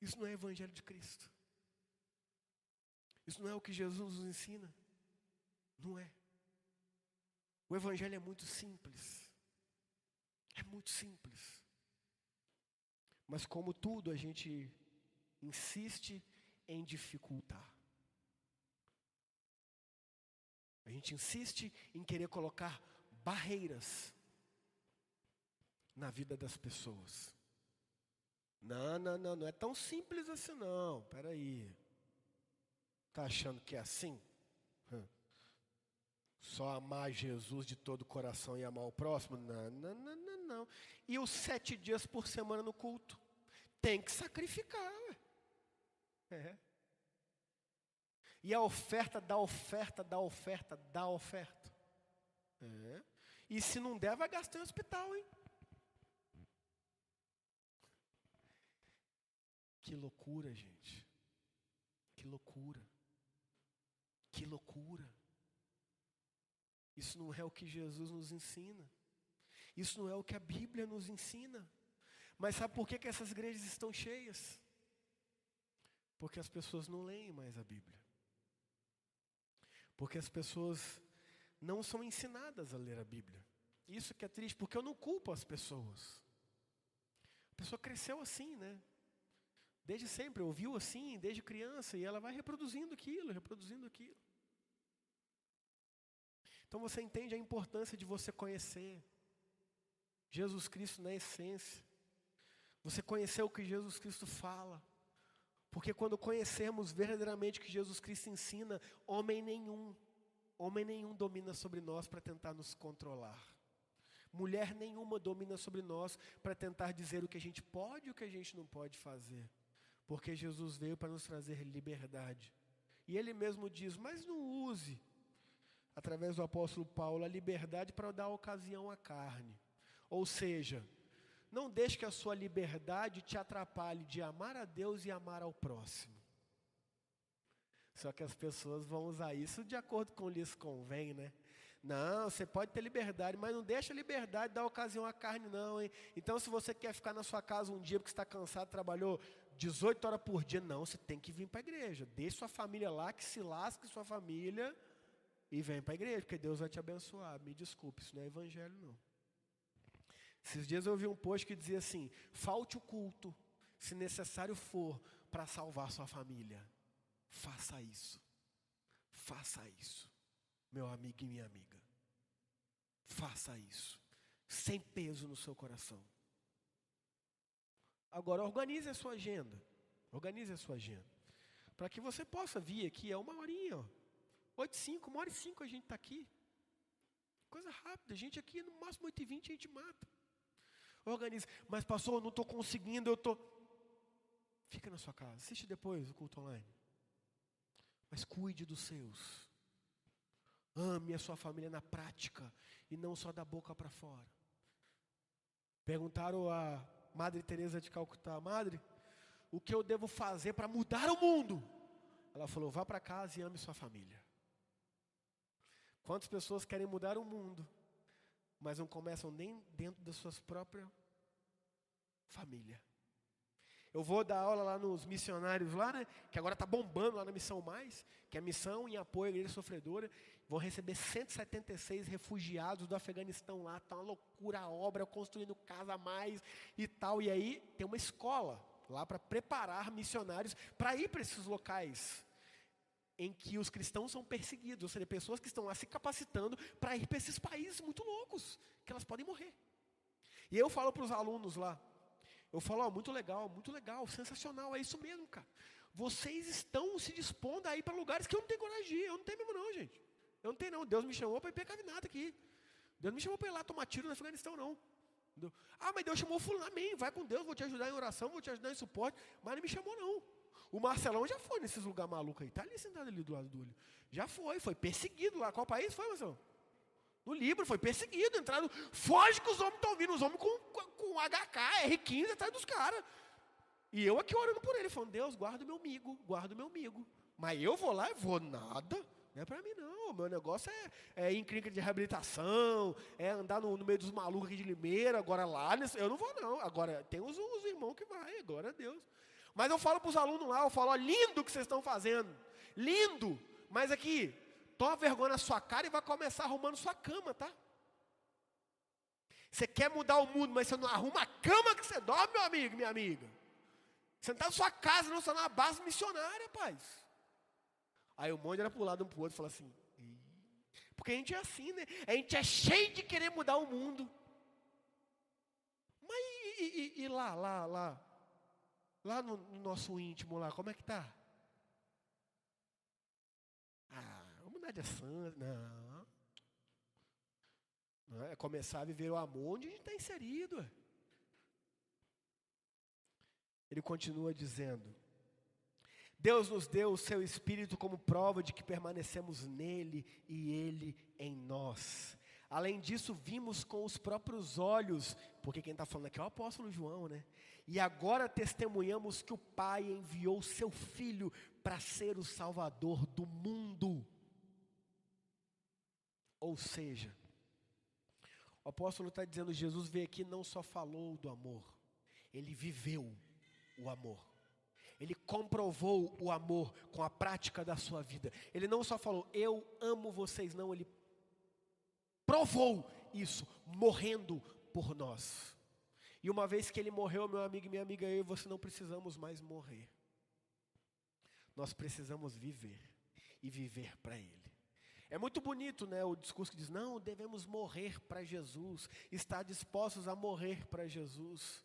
Isso não é evangelho de Cristo. Isso não é o que Jesus nos ensina. Não é. O evangelho é muito simples. É muito simples. Mas como tudo, a gente insiste em dificultar. A gente insiste em querer colocar barreiras na vida das pessoas. Não, não, não, não é tão simples assim não. Espera Está achando que é assim? Só amar Jesus de todo o coração e amar o próximo? Não, não, não, não, não. E os sete dias por semana no culto? Tem que sacrificar. Ué. É. E a oferta da oferta, da oferta, da oferta. É. E se não der, vai gastar em hospital, hein? Que loucura, gente. Que loucura. Que loucura. Isso não é o que Jesus nos ensina. Isso não é o que a Bíblia nos ensina. Mas sabe por que, que essas igrejas estão cheias? Porque as pessoas não leem mais a Bíblia. Porque as pessoas não são ensinadas a ler a Bíblia. Isso que é triste, porque eu não culpo as pessoas. A pessoa cresceu assim, né? Desde sempre, ouviu assim, desde criança, e ela vai reproduzindo aquilo, reproduzindo aquilo. Então você entende a importância de você conhecer Jesus Cristo na essência. Você conhecer o que Jesus Cristo fala. Porque quando conhecermos verdadeiramente o que Jesus Cristo ensina, homem nenhum, homem nenhum domina sobre nós para tentar nos controlar. Mulher nenhuma domina sobre nós para tentar dizer o que a gente pode e o que a gente não pode fazer. Porque Jesus veio para nos trazer liberdade. E ele mesmo diz: Mas não use, através do apóstolo Paulo, a liberdade para dar ocasião à carne. Ou seja, não deixe que a sua liberdade te atrapalhe de amar a Deus e amar ao próximo. Só que as pessoas vão usar isso de acordo com lhes convém, né? Não, você pode ter liberdade, mas não deixa a liberdade dar ocasião à carne, não, hein? Então, se você quer ficar na sua casa um dia porque está cansado, trabalhou 18 horas por dia, não, você tem que vir para a igreja. Deixe sua família lá, que se lasque sua família e vem para a igreja, porque Deus vai te abençoar. Me desculpe, isso não é evangelho, não. Esses dias eu ouvi um post que dizia assim: falte o culto, se necessário for, para salvar sua família. Faça isso. Faça isso, meu amigo e minha amiga. Faça isso, sem peso no seu coração. Agora, organize a sua agenda. Organize a sua agenda. Para que você possa vir aqui, é uma horinha, ó. 8 e 5, uma hora e 5 a gente está aqui. Coisa rápida, a gente aqui no máximo 8 e 20 a gente mata. Organize. Mas pastor, eu não estou conseguindo, eu estou. Fica na sua casa, assiste depois o culto online. Mas cuide dos seus. Ame a sua família na prática e não só da boca para fora. Perguntaram a Madre Teresa de Calcutá, Madre, o que eu devo fazer para mudar o mundo? Ela falou: vá para casa e ame sua família. Quantas pessoas querem mudar o mundo, mas não começam nem dentro das suas próprias família? Eu vou dar aula lá nos missionários lá, né? Que agora está bombando lá na Missão Mais, que é a missão em apoio à igreja sofredora. Vão receber 176 refugiados do Afeganistão lá. Está uma loucura a obra, construindo casa a mais e tal. E aí tem uma escola lá para preparar missionários para ir para esses locais em que os cristãos são perseguidos, ou seja, pessoas que estão lá se capacitando para ir para esses países muito loucos, que elas podem morrer. E eu falo para os alunos lá, eu falo, ó, muito legal, muito legal, sensacional, é isso mesmo, cara. Vocês estão se dispondo a ir para lugares que eu não tenho coragem de ir, eu não tenho mesmo não, gente. Eu não tenho não, Deus me chamou para ir pegar nada aqui. Deus me chamou para ir lá tomar tiro no Afeganistão, não. Ah, mas Deus chamou fulano, amém, vai com Deus, vou te ajudar em oração, vou te ajudar em suporte, mas não me chamou não. O Marcelão já foi nesses lugares malucos aí. Está ali sentado ali do lado do olho. Já foi, foi perseguido lá. Qual país foi, Marcelão? No Líbano, foi perseguido, entrado. Foge que os homens estão vindo, os homens com, com, HK, R15 atrás dos caras. E eu aqui orando por ele, falando, Deus, guarda o meu amigo, guarda o meu amigo. Mas eu vou lá e vou, nada. Não é para mim, não. O meu negócio é, é em clínica de reabilitação, é andar no, no, meio dos malucos aqui de Limeira. Agora lá, eu não vou, não. Agora, tem os, os irmãos que vai, glória a Deus. Mas eu falo para os alunos lá, eu falo, ó, lindo o que vocês estão fazendo. Lindo. Mas aqui, toma vergonha na sua cara e vai começar arrumando sua cama, tá? Você quer mudar o mundo, mas você não arruma a cama que você dorme, meu amigo, minha amiga. Você não está na sua casa, não, você está na base missionária, paz. Aí o monte era para o lado um para o outro falou assim, porque a gente é assim, né? A gente é cheio de querer mudar o mundo. Mas e, e, e lá, lá, lá? Lá no, no nosso íntimo lá, como é que está? Ah, vamos dar de santa. Não. Não é começar a viver o amor onde a gente está inserido. Ele continua dizendo: Deus nos deu o seu Espírito como prova de que permanecemos nele e ele em nós. Além disso, vimos com os próprios olhos, porque quem está falando aqui é o apóstolo João, né? E agora testemunhamos que o Pai enviou seu Filho para ser o Salvador do mundo. Ou seja, o apóstolo está dizendo: Jesus veio aqui não só falou do amor, ele viveu o amor. Ele comprovou o amor com a prática da sua vida. Ele não só falou, eu amo vocês, não, ele provou isso, morrendo por nós. E uma vez que ele morreu, meu amigo e minha amiga, eu e você não precisamos mais morrer. Nós precisamos viver e viver para ele. É muito bonito, né, o discurso que diz: "Não, devemos morrer para Jesus, estar dispostos a morrer para Jesus".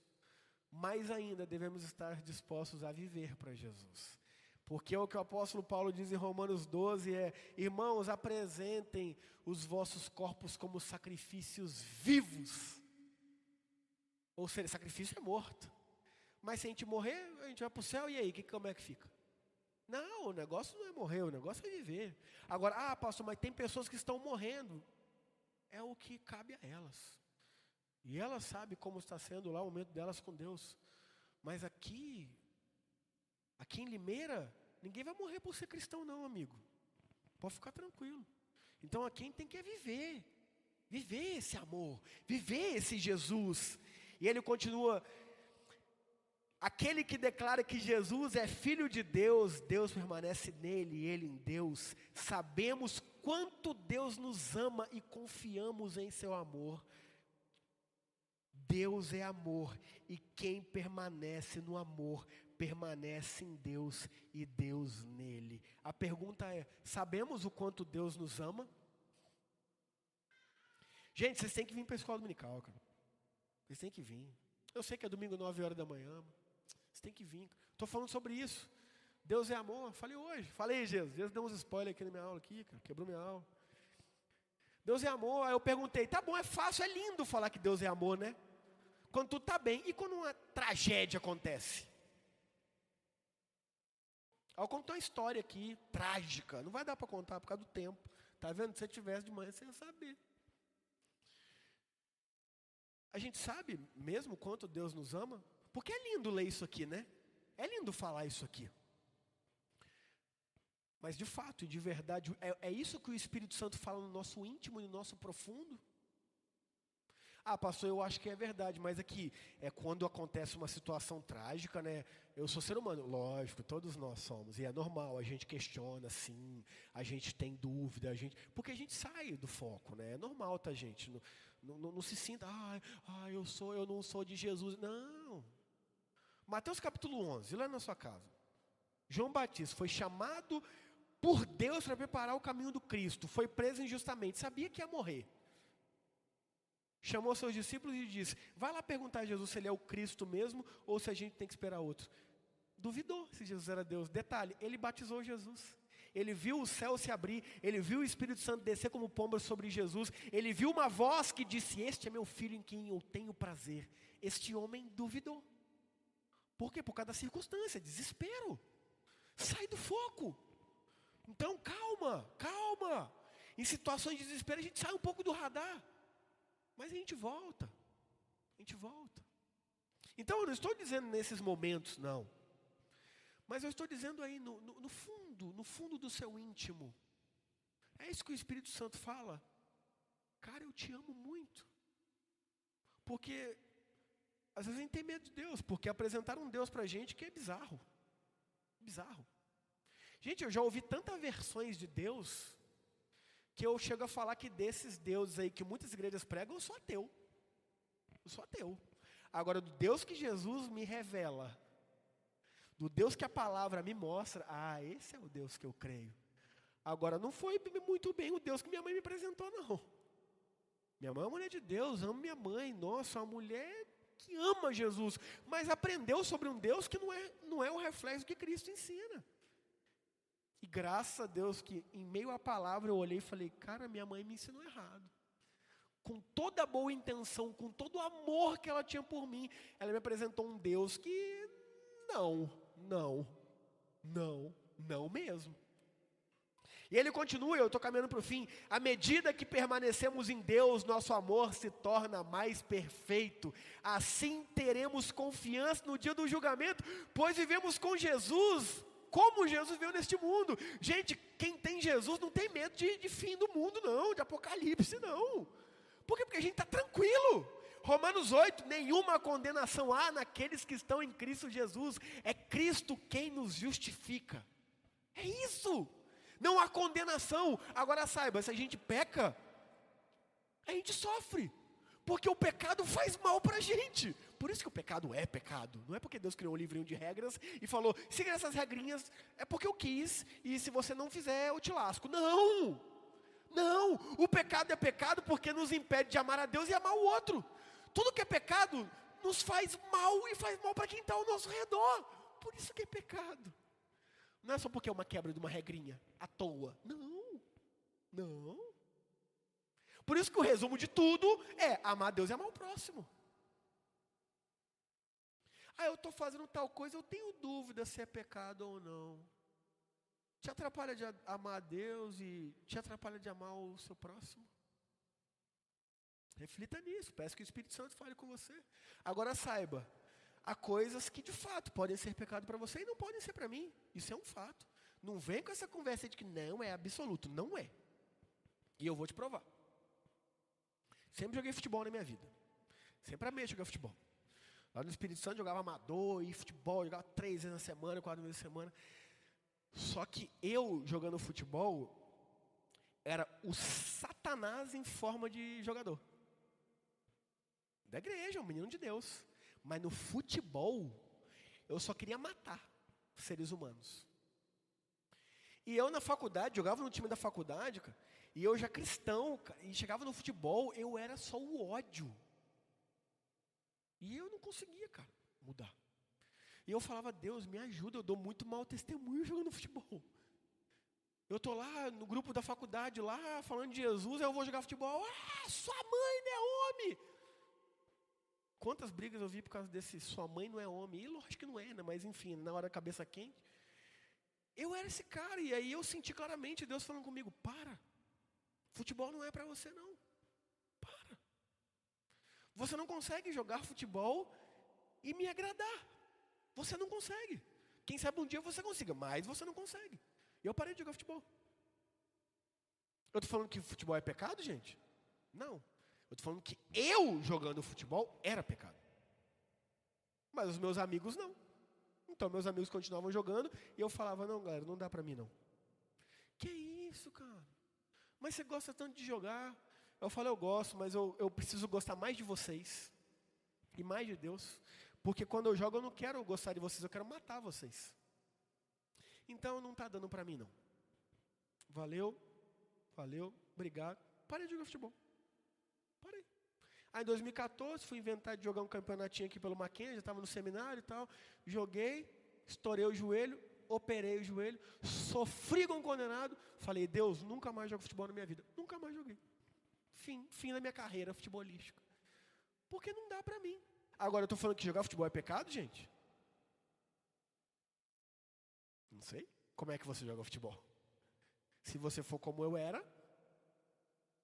Mais ainda, devemos estar dispostos a viver para Jesus. Porque o que o apóstolo Paulo diz em Romanos 12 é: Irmãos, apresentem os vossos corpos como sacrifícios vivos. Ou seja, sacrifício é morto. Mas se a gente morrer, a gente vai para o céu e aí, que, como é que fica? Não, o negócio não é morrer, o negócio é viver. Agora, ah, pastor, mas tem pessoas que estão morrendo. É o que cabe a elas. E elas sabem como está sendo lá o momento delas com Deus. Mas aqui, aqui em Limeira, ninguém vai morrer por ser cristão, não, amigo. Pode ficar tranquilo. Então, a quem tem que é viver. Viver esse amor, viver esse Jesus. E ele continua: Aquele que declara que Jesus é filho de Deus, Deus permanece nele e ele em Deus. Sabemos quanto Deus nos ama e confiamos em seu amor. Deus é amor e quem permanece no amor permanece em Deus e Deus nele. A pergunta é: sabemos o quanto Deus nos ama? Gente, vocês têm que vir para a escola dominical, cara. Vocês têm que vir. Eu sei que é domingo, 9 horas da manhã. Você tem que vir. Estou falando sobre isso. Deus é amor. Falei hoje. Falei, Jesus. Jesus deu uns spoilers aqui na minha aula, aqui, cara. quebrou minha aula. Deus é amor. Aí eu perguntei, tá bom, é fácil, é lindo falar que Deus é amor, né? Quando tudo está bem. E quando uma tragédia acontece? Eu contou uma história aqui, trágica. Não vai dar para contar por causa do tempo. Tá vendo? Se você tivesse de manhã, você ia saber. A gente sabe mesmo quanto Deus nos ama? Porque é lindo ler isso aqui, né? É lindo falar isso aqui. Mas de fato e de verdade, é, é isso que o Espírito Santo fala no nosso íntimo e no nosso profundo? Ah, pastor, eu acho que é verdade, mas aqui é quando acontece uma situação trágica, né? Eu sou ser humano, lógico, todos nós somos, e é normal, a gente questiona, sim, a gente tem dúvida, a gente, porque a gente sai do foco, né? É normal, tá, gente? Não, não se sinta, ah, ah, eu sou, eu não sou de Jesus. Não, Mateus capítulo 11, lá na sua casa. João Batista foi chamado por Deus para preparar o caminho do Cristo, foi preso injustamente, sabia que ia morrer. Chamou seus discípulos e disse: Vai lá perguntar a Jesus se ele é o Cristo mesmo ou se a gente tem que esperar outro. Duvidou se Jesus era Deus. Detalhe: ele batizou Jesus. Ele viu o céu se abrir, ele viu o Espírito Santo descer como pomba sobre Jesus, ele viu uma voz que disse: Este é meu filho em quem eu tenho prazer. Este homem duvidou. Por quê? Por causa da circunstância, desespero. Sai do foco. Então, calma, calma. Em situações de desespero, a gente sai um pouco do radar. Mas a gente volta. A gente volta. Então, eu não estou dizendo nesses momentos, não. Mas eu estou dizendo aí no, no, no fundo, no fundo do seu íntimo. É isso que o Espírito Santo fala. Cara, eu te amo muito. Porque às vezes a gente tem medo de Deus, porque apresentaram um Deus para a gente que é bizarro. Bizarro. Gente, eu já ouvi tantas versões de Deus, que eu chego a falar que desses deuses aí que muitas igrejas pregam, eu sou ateu. Eu sou ateu. Agora, do Deus que Jesus me revela, do Deus que a palavra me mostra, ah, esse é o Deus que eu creio. Agora, não foi muito bem o Deus que minha mãe me apresentou, não. Minha mãe é mulher de Deus, amo minha mãe. Nossa, uma mulher que ama Jesus, mas aprendeu sobre um Deus que não é, não é o reflexo que Cristo ensina. E graças a Deus que em meio à palavra eu olhei e falei, cara, minha mãe me ensinou errado. Com toda a boa intenção, com todo o amor que ela tinha por mim, ela me apresentou um Deus que não, não, não, não mesmo. E ele continua, eu estou caminhando para o fim. À medida que permanecemos em Deus, nosso amor se torna mais perfeito. Assim teremos confiança no dia do julgamento, pois vivemos com Jesus, como Jesus veio neste mundo. Gente, quem tem Jesus não tem medo de, de fim do mundo, não, de apocalipse, não. Por quê? Porque a gente está tranquilo. Romanos 8: nenhuma condenação há naqueles que estão em Cristo Jesus. É Cristo quem nos justifica. É isso não há condenação. Agora saiba, se a gente peca, a gente sofre, porque o pecado faz mal para a gente. Por isso que o pecado é pecado. Não é porque Deus criou um livrinho de regras e falou, siga essas regrinhas, é porque eu quis, e se você não fizer, eu te lasco. Não! Não! O pecado é pecado porque nos impede de amar a Deus e amar o outro. Tudo que é pecado nos faz mal e faz mal para quem está ao nosso redor. Por isso que é pecado. Não é só porque é uma quebra de uma regrinha à toa. Não. Não. Por isso que o resumo de tudo é amar Deus e amar o próximo. Ah, eu estou fazendo tal coisa, eu tenho dúvida se é pecado ou não. Te atrapalha de amar a Deus e te atrapalha de amar o seu próximo? Reflita nisso, peço que o Espírito Santo fale com você. Agora saiba, há coisas que de fato podem ser pecado para você e não podem ser para mim. Isso é um fato. Não vem com essa conversa de que não é absoluto. Não é. E eu vou te provar. Sempre joguei futebol na minha vida. Sempre amei jogar futebol. Lá no Espírito Santo jogava amador e futebol, jogava três vezes na semana, quatro vezes na semana. Só que eu jogando futebol era o Satanás em forma de jogador. Da igreja, um menino de Deus. Mas no futebol, eu só queria matar seres humanos. E eu na faculdade, jogava no time da faculdade, cara, e eu já cristão, e chegava no futebol, eu era só o ódio. E eu não conseguia, cara, mudar. E eu falava, Deus, me ajuda, eu dou muito mau testemunho jogando futebol. Eu tô lá no grupo da faculdade, lá, falando de Jesus, aí eu vou jogar futebol. Ah, sua mãe é homem. Quantas brigas eu vi por causa desse sua mãe não é homem? E lógico que não é, né? mas enfim, na hora cabeça quente. Eu era esse cara, e aí eu senti claramente Deus falando comigo: para, futebol não é para você não. Para. Você não consegue jogar futebol e me agradar. Você não consegue. Quem sabe um dia você consiga, mas você não consegue. Eu parei de jogar futebol. Eu estou falando que futebol é pecado, gente? Não. Eu estou falando que eu jogando futebol era pecado. Mas os meus amigos não. Então meus amigos continuavam jogando e eu falava, não, galera, não dá para mim não. Que isso, cara? Mas você gosta tanto de jogar. Eu falo, eu gosto, mas eu, eu preciso gostar mais de vocês. E mais de Deus. Porque quando eu jogo eu não quero gostar de vocês, eu quero matar vocês. Então não está dando para mim não. Valeu, valeu, obrigado. Parei de jogar futebol. Parei. Aí em 2014 fui inventar de jogar um campeonatinho aqui pelo Mackenzie, já estava no seminário e tal. Joguei, estourei o joelho, operei o joelho, sofri com um condenado. Falei, Deus, nunca mais jogo futebol na minha vida. Nunca mais joguei. Fim, fim da minha carreira futebolística. Porque não dá para mim. Agora eu estou falando que jogar futebol é pecado, gente? Não sei. Como é que você joga futebol? Se você for como eu era,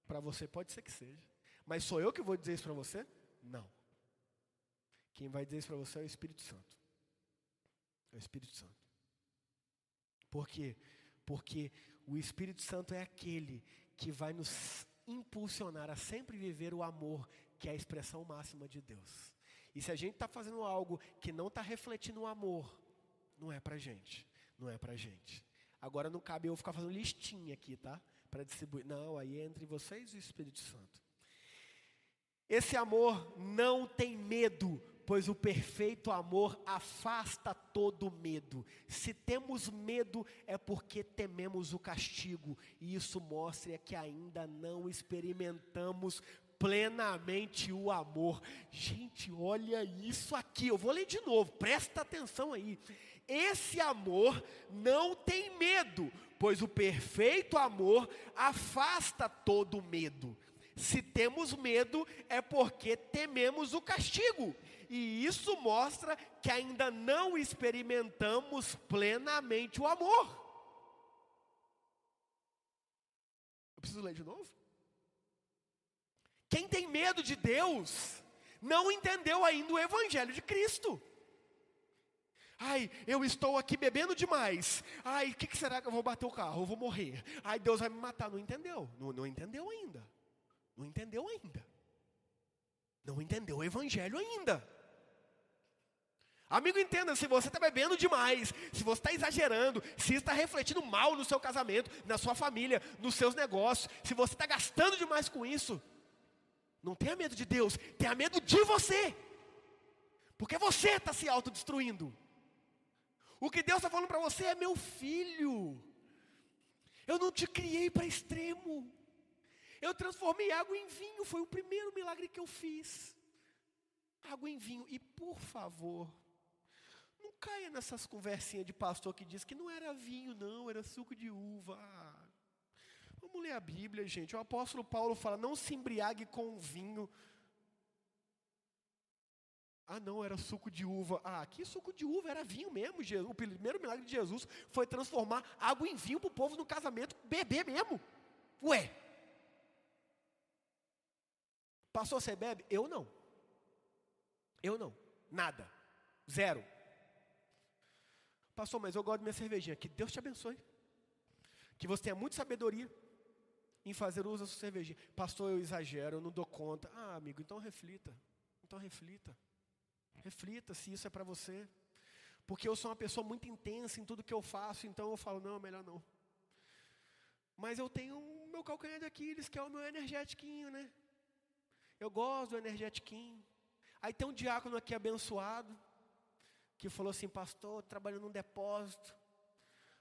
para você pode ser que seja. Mas sou eu que vou dizer isso para você? Não. Quem vai dizer isso para você é o Espírito Santo. É o Espírito Santo. Por quê? Porque o Espírito Santo é aquele que vai nos impulsionar a sempre viver o amor, que é a expressão máxima de Deus. E se a gente está fazendo algo que não está refletindo o amor, não é para gente. Não é para gente. Agora não cabe eu ficar fazendo listinha aqui, tá? Para distribuir. Não, aí é entre vocês e o Espírito Santo. Esse amor não tem medo, pois o perfeito amor afasta todo medo. Se temos medo, é porque tememos o castigo, e isso mostra que ainda não experimentamos plenamente o amor. Gente, olha isso aqui, eu vou ler de novo, presta atenção aí. Esse amor não tem medo, pois o perfeito amor afasta todo medo. Se temos medo, é porque tememos o castigo. E isso mostra que ainda não experimentamos plenamente o amor. Eu preciso ler de novo? Quem tem medo de Deus, não entendeu ainda o Evangelho de Cristo. Ai, eu estou aqui bebendo demais. Ai, o que, que, será que eu vou bater o carro? Eu vou morrer. Ai, Deus vai me matar. Não entendeu. Não, não entendeu ainda. Não entendeu ainda. Não entendeu o Evangelho ainda. Amigo, entenda, se você está bebendo demais, se você está exagerando, se está refletindo mal no seu casamento, na sua família, nos seus negócios, se você está gastando demais com isso, não tenha medo de Deus, tenha medo de você. Porque você está se autodestruindo. O que Deus está falando para você é meu filho. Eu não te criei para extremo. Eu transformei água em vinho, foi o primeiro milagre que eu fiz. Água em vinho. E por favor, não caia nessas conversinhas de pastor que diz que não era vinho, não, era suco de uva. Vamos ler a Bíblia, gente. O apóstolo Paulo fala: não se embriague com vinho. Ah, não, era suco de uva. Ah, que suco de uva era vinho mesmo. O primeiro milagre de Jesus foi transformar água em vinho para o povo no casamento beber mesmo. Ué. Passou, você bebe? Eu não. Eu não. Nada. Zero. Pastor, mas eu gosto de minha cervejinha. Que Deus te abençoe. Que você tenha muita sabedoria em fazer uso da sua cervejinha. Pastor, eu exagero, eu não dou conta. Ah, amigo, então reflita. Então reflita. Reflita se isso é para você. Porque eu sou uma pessoa muito intensa em tudo que eu faço, então eu falo, não, melhor não. Mas eu tenho o meu calcanhar de Aquiles, que é o meu energétiquinho, né? Eu gosto do energétiquinho. Aí tem um diácono aqui abençoado, que falou assim, pastor, trabalhando num depósito,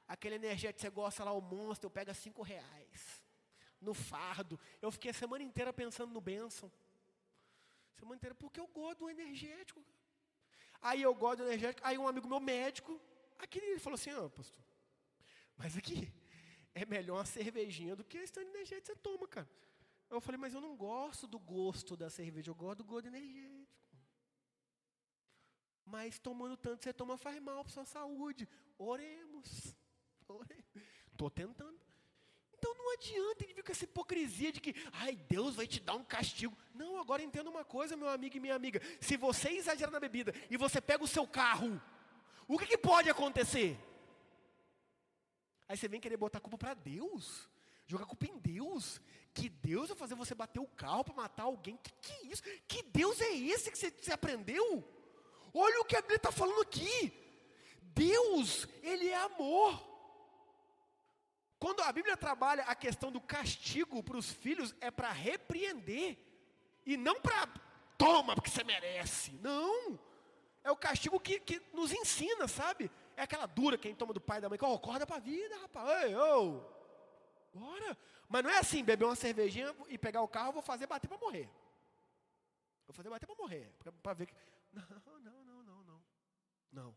aquele energético você gosta lá, o monstro, eu pego cinco reais, no fardo. Eu fiquei a semana inteira pensando no bênção. Semana inteira, porque eu gosto do energético. Aí eu gosto do energético, aí um amigo meu médico, aqui ele falou assim, oh, pastor, mas aqui, é melhor uma cervejinha do que esse energético que você toma, cara. Eu falei, mas eu não gosto do gosto da cerveja, eu gosto do gosto energético. Mas tomando tanto você toma faz mal para sua saúde. Oremos. Estou tentando. Então não adianta ele vir com essa hipocrisia de que, ai, Deus vai te dar um castigo. Não, agora entenda uma coisa, meu amigo e minha amiga. Se você exagera na bebida e você pega o seu carro, o que, que pode acontecer? Aí você vem querer botar a culpa para Deus, jogar culpa em Deus. Que Deus vai fazer você bater o carro para matar alguém? Que que é isso? Que Deus é esse que você, você aprendeu? Olha o que a Bíblia está falando aqui. Deus, Ele é amor. Quando a Bíblia trabalha a questão do castigo para os filhos, é para repreender, e não para toma porque você merece. Não. É o castigo que, que nos ensina, sabe? É aquela dura quem toma do pai e da mãe, que oh, acorda para a vida, rapaz. Ei, oh. Mas não é assim, beber uma cervejinha e pegar o carro, vou fazer bater para morrer. Vou fazer bater para morrer. Para ver que. Não, não, não, não, não. Não.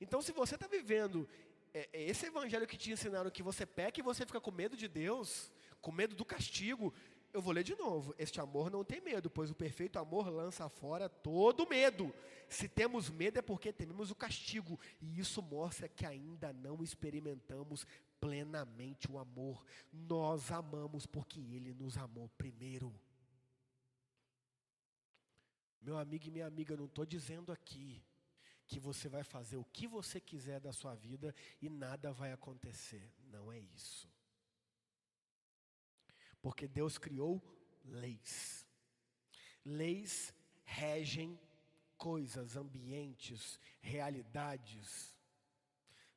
Então, se você está vivendo é, é, esse evangelho que te ensinaram que você peca e você fica com medo de Deus, com medo do castigo, eu vou ler de novo. Este amor não tem medo, pois o perfeito amor lança fora todo medo. Se temos medo é porque tememos o castigo, e isso mostra que ainda não experimentamos plenamente o amor. Nós amamos porque Ele nos amou primeiro. Meu amigo e minha amiga, não estou dizendo aqui que você vai fazer o que você quiser da sua vida e nada vai acontecer. Não é isso. Porque Deus criou leis. Leis regem coisas, ambientes, realidades.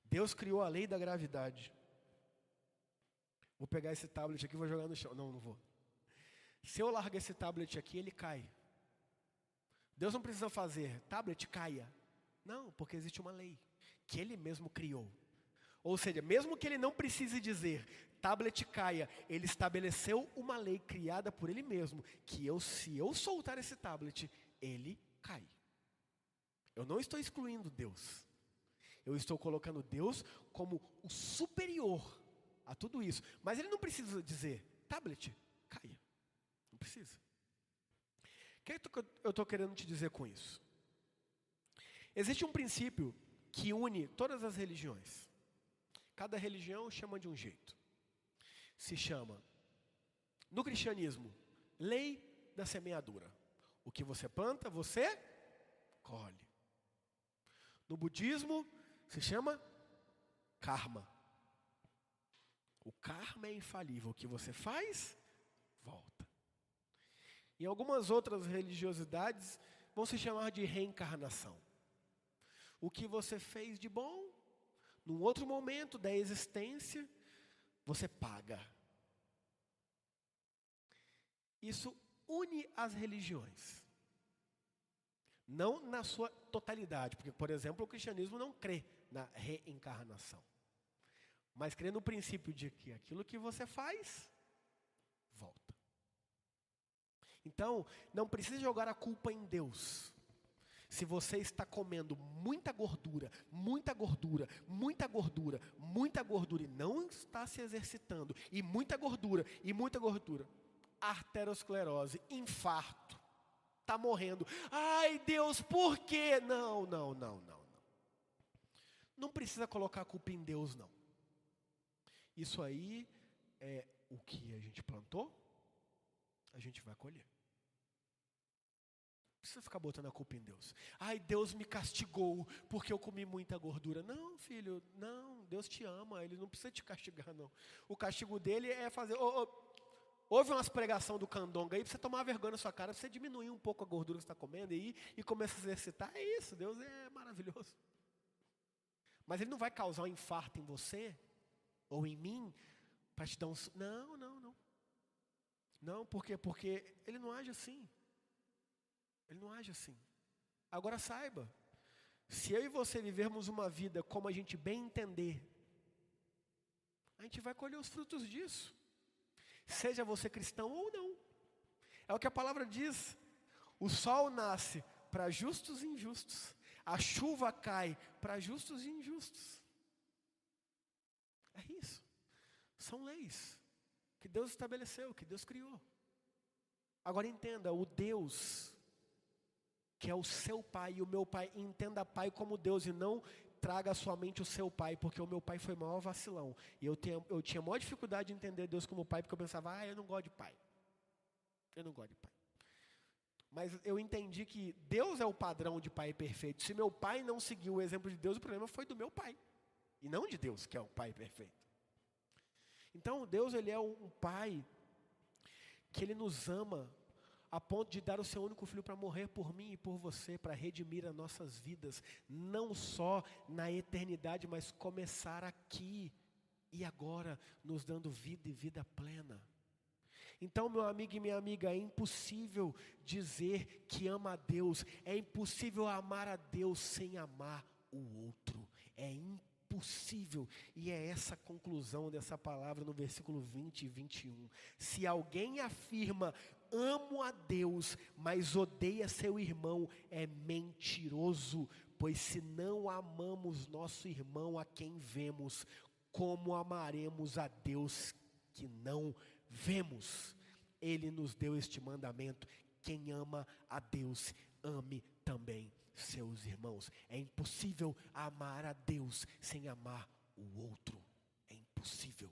Deus criou a lei da gravidade. Vou pegar esse tablet aqui e vou jogar no chão. Não, não vou. Se eu largar esse tablet aqui, ele cai. Deus não precisa fazer, tablet caia. Não, porque existe uma lei que Ele mesmo criou. Ou seja, mesmo que Ele não precise dizer, tablet caia, Ele estabeleceu uma lei criada por Ele mesmo, que eu, se eu soltar esse tablet, ele cai. Eu não estou excluindo Deus. Eu estou colocando Deus como o superior a tudo isso. Mas Ele não precisa dizer, tablet, caia. Não precisa. O que eu estou querendo te dizer com isso? Existe um princípio que une todas as religiões. Cada religião chama de um jeito. Se chama No cristianismo, lei da semeadura. O que você planta, você colhe. No budismo, se chama karma. O karma é infalível. O que você faz, volta. Em algumas outras religiosidades, vão se chamar de reencarnação. O que você fez de bom, num outro momento da existência, você paga. Isso une as religiões. Não na sua totalidade, porque, por exemplo, o cristianismo não crê na reencarnação. Mas crê no princípio de que aquilo que você faz, volta. Então, não precisa jogar a culpa em Deus. Se você está comendo muita gordura, muita gordura, muita gordura, muita gordura e não está se exercitando, e muita gordura, e muita gordura, arteriosclerose, infarto, está morrendo. Ai Deus, por quê? Não, não, não, não, não. Não precisa colocar a culpa em Deus, não. Isso aí é o que a gente plantou, a gente vai colher precisa ficar botando a culpa em Deus. Ai, Deus me castigou porque eu comi muita gordura. Não, filho, não, Deus te ama, Ele não precisa te castigar, não. O castigo dele é fazer. Oh, oh, houve umas pregação do candonga aí, para você tomar vergonha na sua cara, para você diminuir um pouco a gordura que você está comendo e, e começar a exercitar. É isso, Deus é maravilhoso. Mas Ele não vai causar um infarto em você ou em mim para te dar um. Não, não, não. Não, por quê? Porque Ele não age assim. Ele não age assim. Agora saiba, se eu e você vivermos uma vida como a gente bem entender, a gente vai colher os frutos disso. Seja você cristão ou não. É o que a palavra diz. O sol nasce para justos e injustos. A chuva cai para justos e injustos. É isso. São leis que Deus estabeleceu, que Deus criou. Agora entenda, o Deus que é o seu pai e o meu pai, entenda pai como Deus e não traga somente o seu pai, porque o meu pai foi maior vacilão. E eu, tenho, eu tinha maior dificuldade de entender Deus como pai, porque eu pensava, ah, eu não gosto de pai. Eu não gosto de pai. Mas eu entendi que Deus é o padrão de pai perfeito. Se meu pai não seguiu o exemplo de Deus, o problema foi do meu pai. E não de Deus, que é o pai perfeito. Então, Deus, ele é um pai que ele nos ama a ponto de dar o seu único filho para morrer por mim e por você, para redimir as nossas vidas, não só na eternidade, mas começar aqui e agora, nos dando vida e vida plena. Então, meu amigo e minha amiga, é impossível dizer que ama a Deus, é impossível amar a Deus sem amar o outro, é impossível, e é essa conclusão dessa palavra no versículo 20 e 21. Se alguém afirma amo a Deus, mas odeia seu irmão, é mentiroso, pois se não amamos nosso irmão a quem vemos, como amaremos a Deus que não vemos? Ele nos deu este mandamento: quem ama a Deus, ame também seus irmãos. É impossível amar a Deus sem amar o outro. É impossível.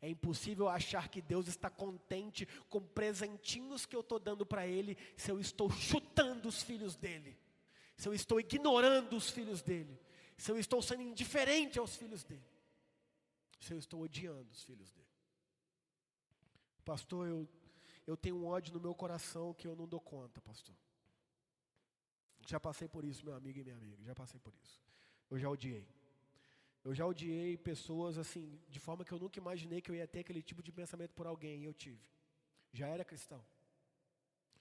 É impossível achar que Deus está contente com presentinhos que eu estou dando para Ele, se eu estou chutando os filhos dele, se eu estou ignorando os filhos dele, se eu estou sendo indiferente aos filhos dele, se eu estou odiando os filhos dele. Pastor, eu, eu tenho um ódio no meu coração que eu não dou conta, pastor. Já passei por isso, meu amigo e minha amiga, já passei por isso. Eu já odiei. Eu já odiei pessoas assim, de forma que eu nunca imaginei que eu ia ter aquele tipo de pensamento por alguém, e eu tive. Já era cristão.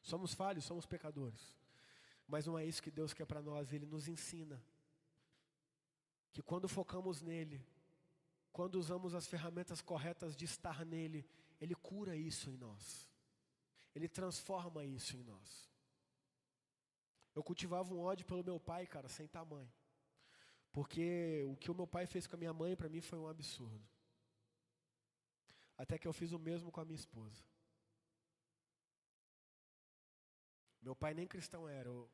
Somos falhos, somos pecadores. Mas não é isso que Deus quer para nós, Ele nos ensina. Que quando focamos nele, quando usamos as ferramentas corretas de estar nele, Ele cura isso em nós. Ele transforma isso em nós. Eu cultivava um ódio pelo meu pai, cara, sem tamanho. Porque o que o meu pai fez com a minha mãe, para mim, foi um absurdo. Até que eu fiz o mesmo com a minha esposa. Meu pai nem cristão era, eu,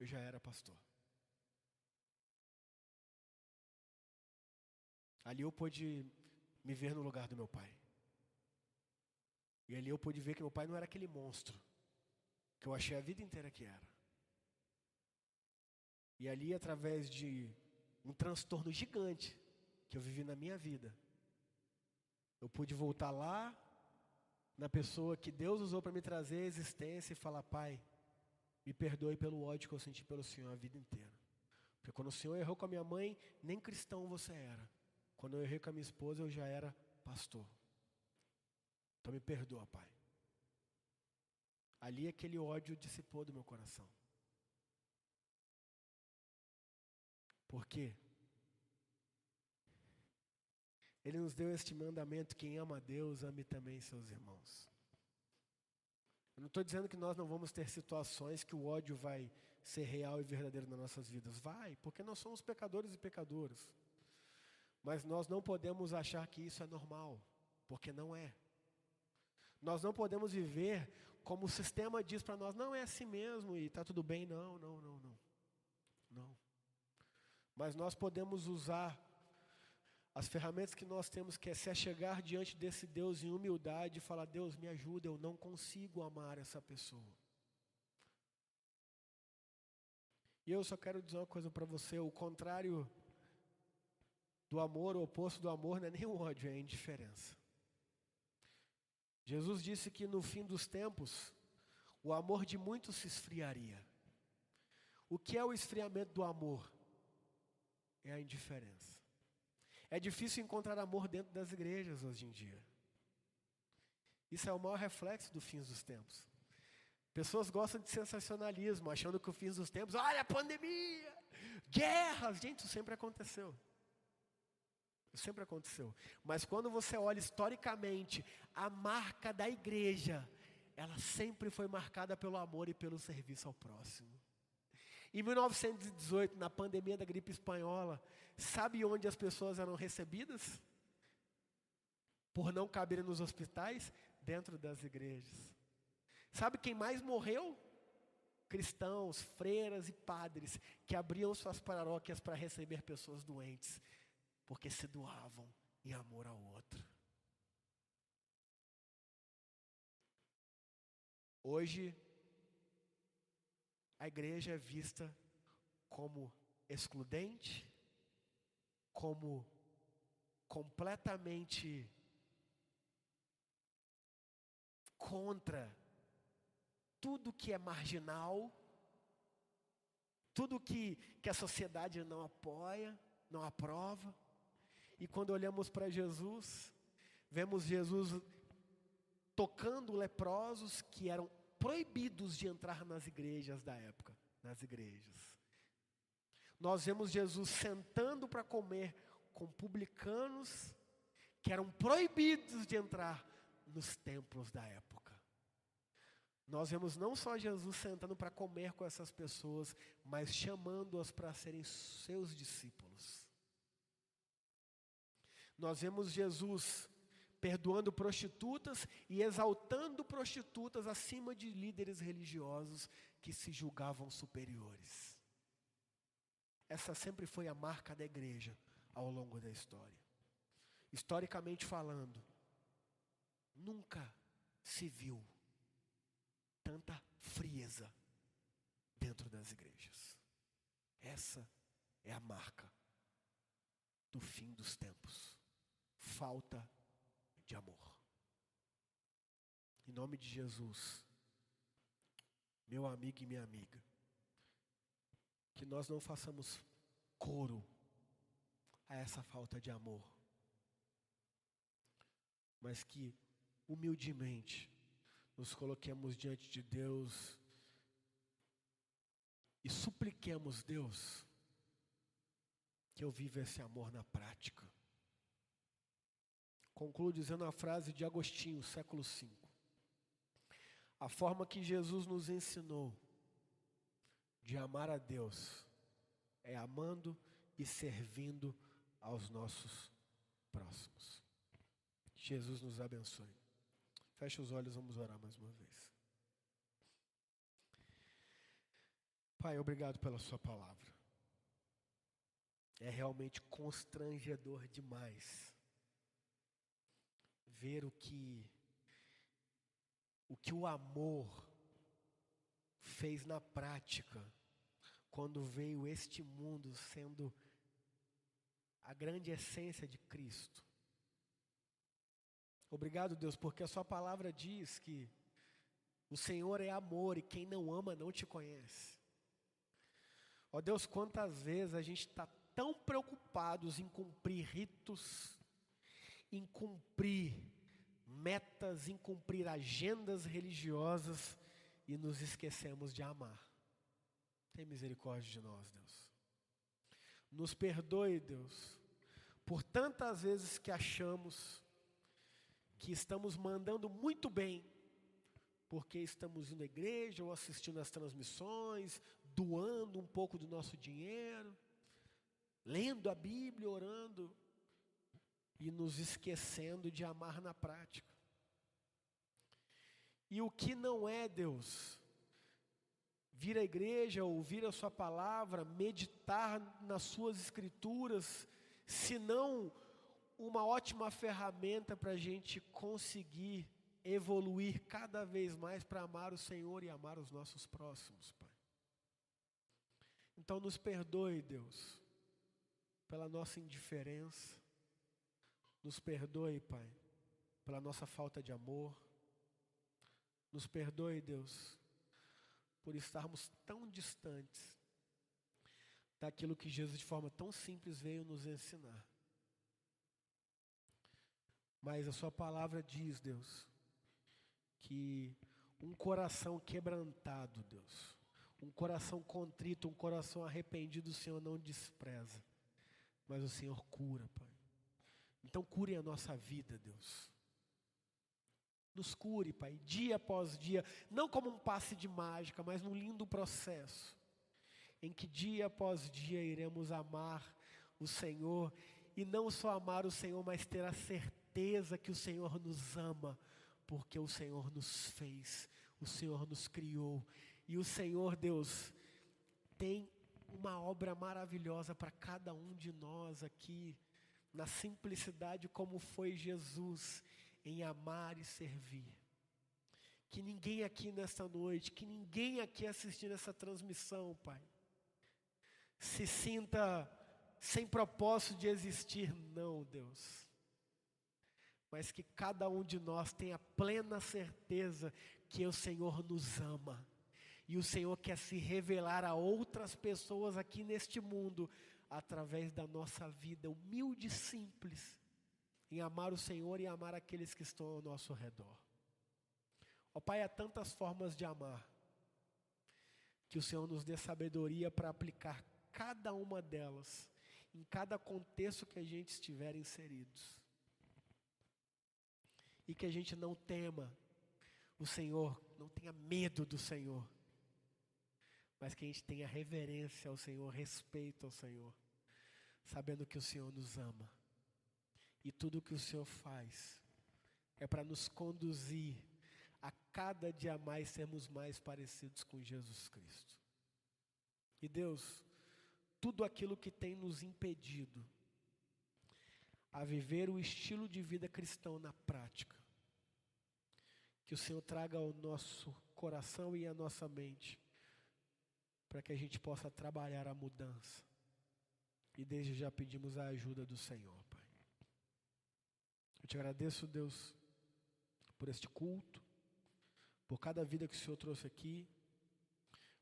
já era pastor. Ali eu pude me ver no lugar do meu pai. E ali eu pude ver que meu pai não era aquele monstro que eu achei a vida inteira que era. E ali, através de um transtorno gigante que eu vivi na minha vida, eu pude voltar lá na pessoa que Deus usou para me trazer a existência e falar: Pai, me perdoe pelo ódio que eu senti pelo Senhor a vida inteira. Porque quando o Senhor errou com a minha mãe, nem cristão você era. Quando eu errei com a minha esposa, eu já era pastor. Então me perdoa, Pai. Ali aquele ódio dissipou do meu coração. Por quê? Ele nos deu este mandamento: quem ama a Deus, ame também seus irmãos. Eu não estou dizendo que nós não vamos ter situações que o ódio vai ser real e verdadeiro nas nossas vidas. Vai, porque nós somos pecadores e pecadoras. Mas nós não podemos achar que isso é normal, porque não é. Nós não podemos viver como o sistema diz para nós, não é assim mesmo e está tudo bem. Não, não, não, não. Não. Mas nós podemos usar as ferramentas que nós temos, que é se achegar diante desse Deus em humildade e falar: Deus, me ajuda, eu não consigo amar essa pessoa. E eu só quero dizer uma coisa para você: o contrário do amor, o oposto do amor, não é nem o ódio, é a indiferença. Jesus disse que no fim dos tempos, o amor de muitos se esfriaria. O que é o esfriamento do amor? É a indiferença. É difícil encontrar amor dentro das igrejas hoje em dia. Isso é o maior reflexo do fim dos tempos. Pessoas gostam de sensacionalismo, achando que o fim dos tempos, olha a pandemia, guerras, gente, isso sempre aconteceu. Sempre aconteceu. Mas quando você olha historicamente, a marca da igreja, ela sempre foi marcada pelo amor e pelo serviço ao próximo. Em 1918, na pandemia da gripe espanhola, sabe onde as pessoas eram recebidas? Por não caberem nos hospitais? Dentro das igrejas. Sabe quem mais morreu? Cristãos, freiras e padres que abriam suas paróquias para receber pessoas doentes, porque se doavam em amor ao outro. Hoje, a igreja é vista como excludente, como completamente contra tudo que é marginal, tudo que, que a sociedade não apoia, não aprova. E quando olhamos para Jesus, vemos Jesus tocando leprosos que eram proibidos de entrar nas igrejas da época, nas igrejas. Nós vemos Jesus sentando para comer com publicanos que eram proibidos de entrar nos templos da época. Nós vemos não só Jesus sentando para comer com essas pessoas, mas chamando-as para serem seus discípulos. Nós vemos Jesus perdoando prostitutas e exaltando prostitutas acima de líderes religiosos que se julgavam superiores. Essa sempre foi a marca da igreja ao longo da história. Historicamente falando, nunca se viu tanta frieza dentro das igrejas. Essa é a marca do fim dos tempos. Falta de amor. Em nome de Jesus, meu amigo e minha amiga, que nós não façamos coro a essa falta de amor, mas que humildemente nos coloquemos diante de Deus e supliquemos Deus que eu viva esse amor na prática. Concluo dizendo a frase de Agostinho, século V. A forma que Jesus nos ensinou de amar a Deus é amando e servindo aos nossos próximos. Jesus nos abençoe. Feche os olhos, vamos orar mais uma vez. Pai, obrigado pela Sua palavra. É realmente constrangedor demais ver o que que o amor fez na prática quando veio este mundo sendo a grande essência de Cristo. Obrigado, Deus, porque a Sua palavra diz que o Senhor é amor e quem não ama não te conhece. Ó oh, Deus, quantas vezes a gente está tão preocupados em cumprir ritos, em cumprir metas, em cumprir agendas religiosas e nos esquecemos de amar. Tem misericórdia de nós, Deus. Nos perdoe, Deus, por tantas vezes que achamos que estamos mandando muito bem, porque estamos indo à igreja ou assistindo às transmissões, doando um pouco do nosso dinheiro, lendo a Bíblia, orando e nos esquecendo de amar na prática. E o que não é Deus? Vir à igreja, ouvir a Sua palavra, meditar nas Suas Escrituras, se não uma ótima ferramenta para a gente conseguir evoluir cada vez mais para amar o Senhor e amar os nossos próximos, Pai. Então nos perdoe, Deus, pela nossa indiferença, nos perdoe, Pai, pela nossa falta de amor, nos perdoe, Deus, por estarmos tão distantes daquilo que Jesus de forma tão simples veio nos ensinar. Mas a Sua palavra diz, Deus, que um coração quebrantado, Deus, um coração contrito, um coração arrependido, o Senhor não despreza, mas o Senhor cura, Pai. Então cure a nossa vida, Deus. Nos cure, Pai, dia após dia, não como um passe de mágica, mas num lindo processo, em que dia após dia iremos amar o Senhor, e não só amar o Senhor, mas ter a certeza que o Senhor nos ama, porque o Senhor nos fez, o Senhor nos criou, e o Senhor, Deus, tem uma obra maravilhosa para cada um de nós aqui, na simplicidade como foi Jesus em amar e servir. Que ninguém aqui nesta noite, que ninguém aqui assistindo essa transmissão, Pai, se sinta sem propósito de existir, não, Deus. Mas que cada um de nós tenha plena certeza que o Senhor nos ama. E o Senhor quer se revelar a outras pessoas aqui neste mundo através da nossa vida humilde e simples em amar o Senhor e amar aqueles que estão ao nosso redor. Ó oh, Pai, há tantas formas de amar. Que o Senhor nos dê sabedoria para aplicar cada uma delas em cada contexto que a gente estiver inseridos. E que a gente não tema o Senhor, não tenha medo do Senhor, mas que a gente tenha reverência ao Senhor, respeito ao Senhor, sabendo que o Senhor nos ama e tudo que o Senhor faz é para nos conduzir a cada dia mais sermos mais parecidos com Jesus Cristo. E Deus, tudo aquilo que tem nos impedido a viver o estilo de vida cristão na prática, que o Senhor traga ao nosso coração e à nossa mente, para que a gente possa trabalhar a mudança. E desde já pedimos a ajuda do Senhor te agradeço, Deus, por este culto, por cada vida que o Senhor trouxe aqui,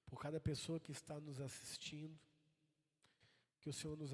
por cada pessoa que está nos assistindo. Que o Senhor nos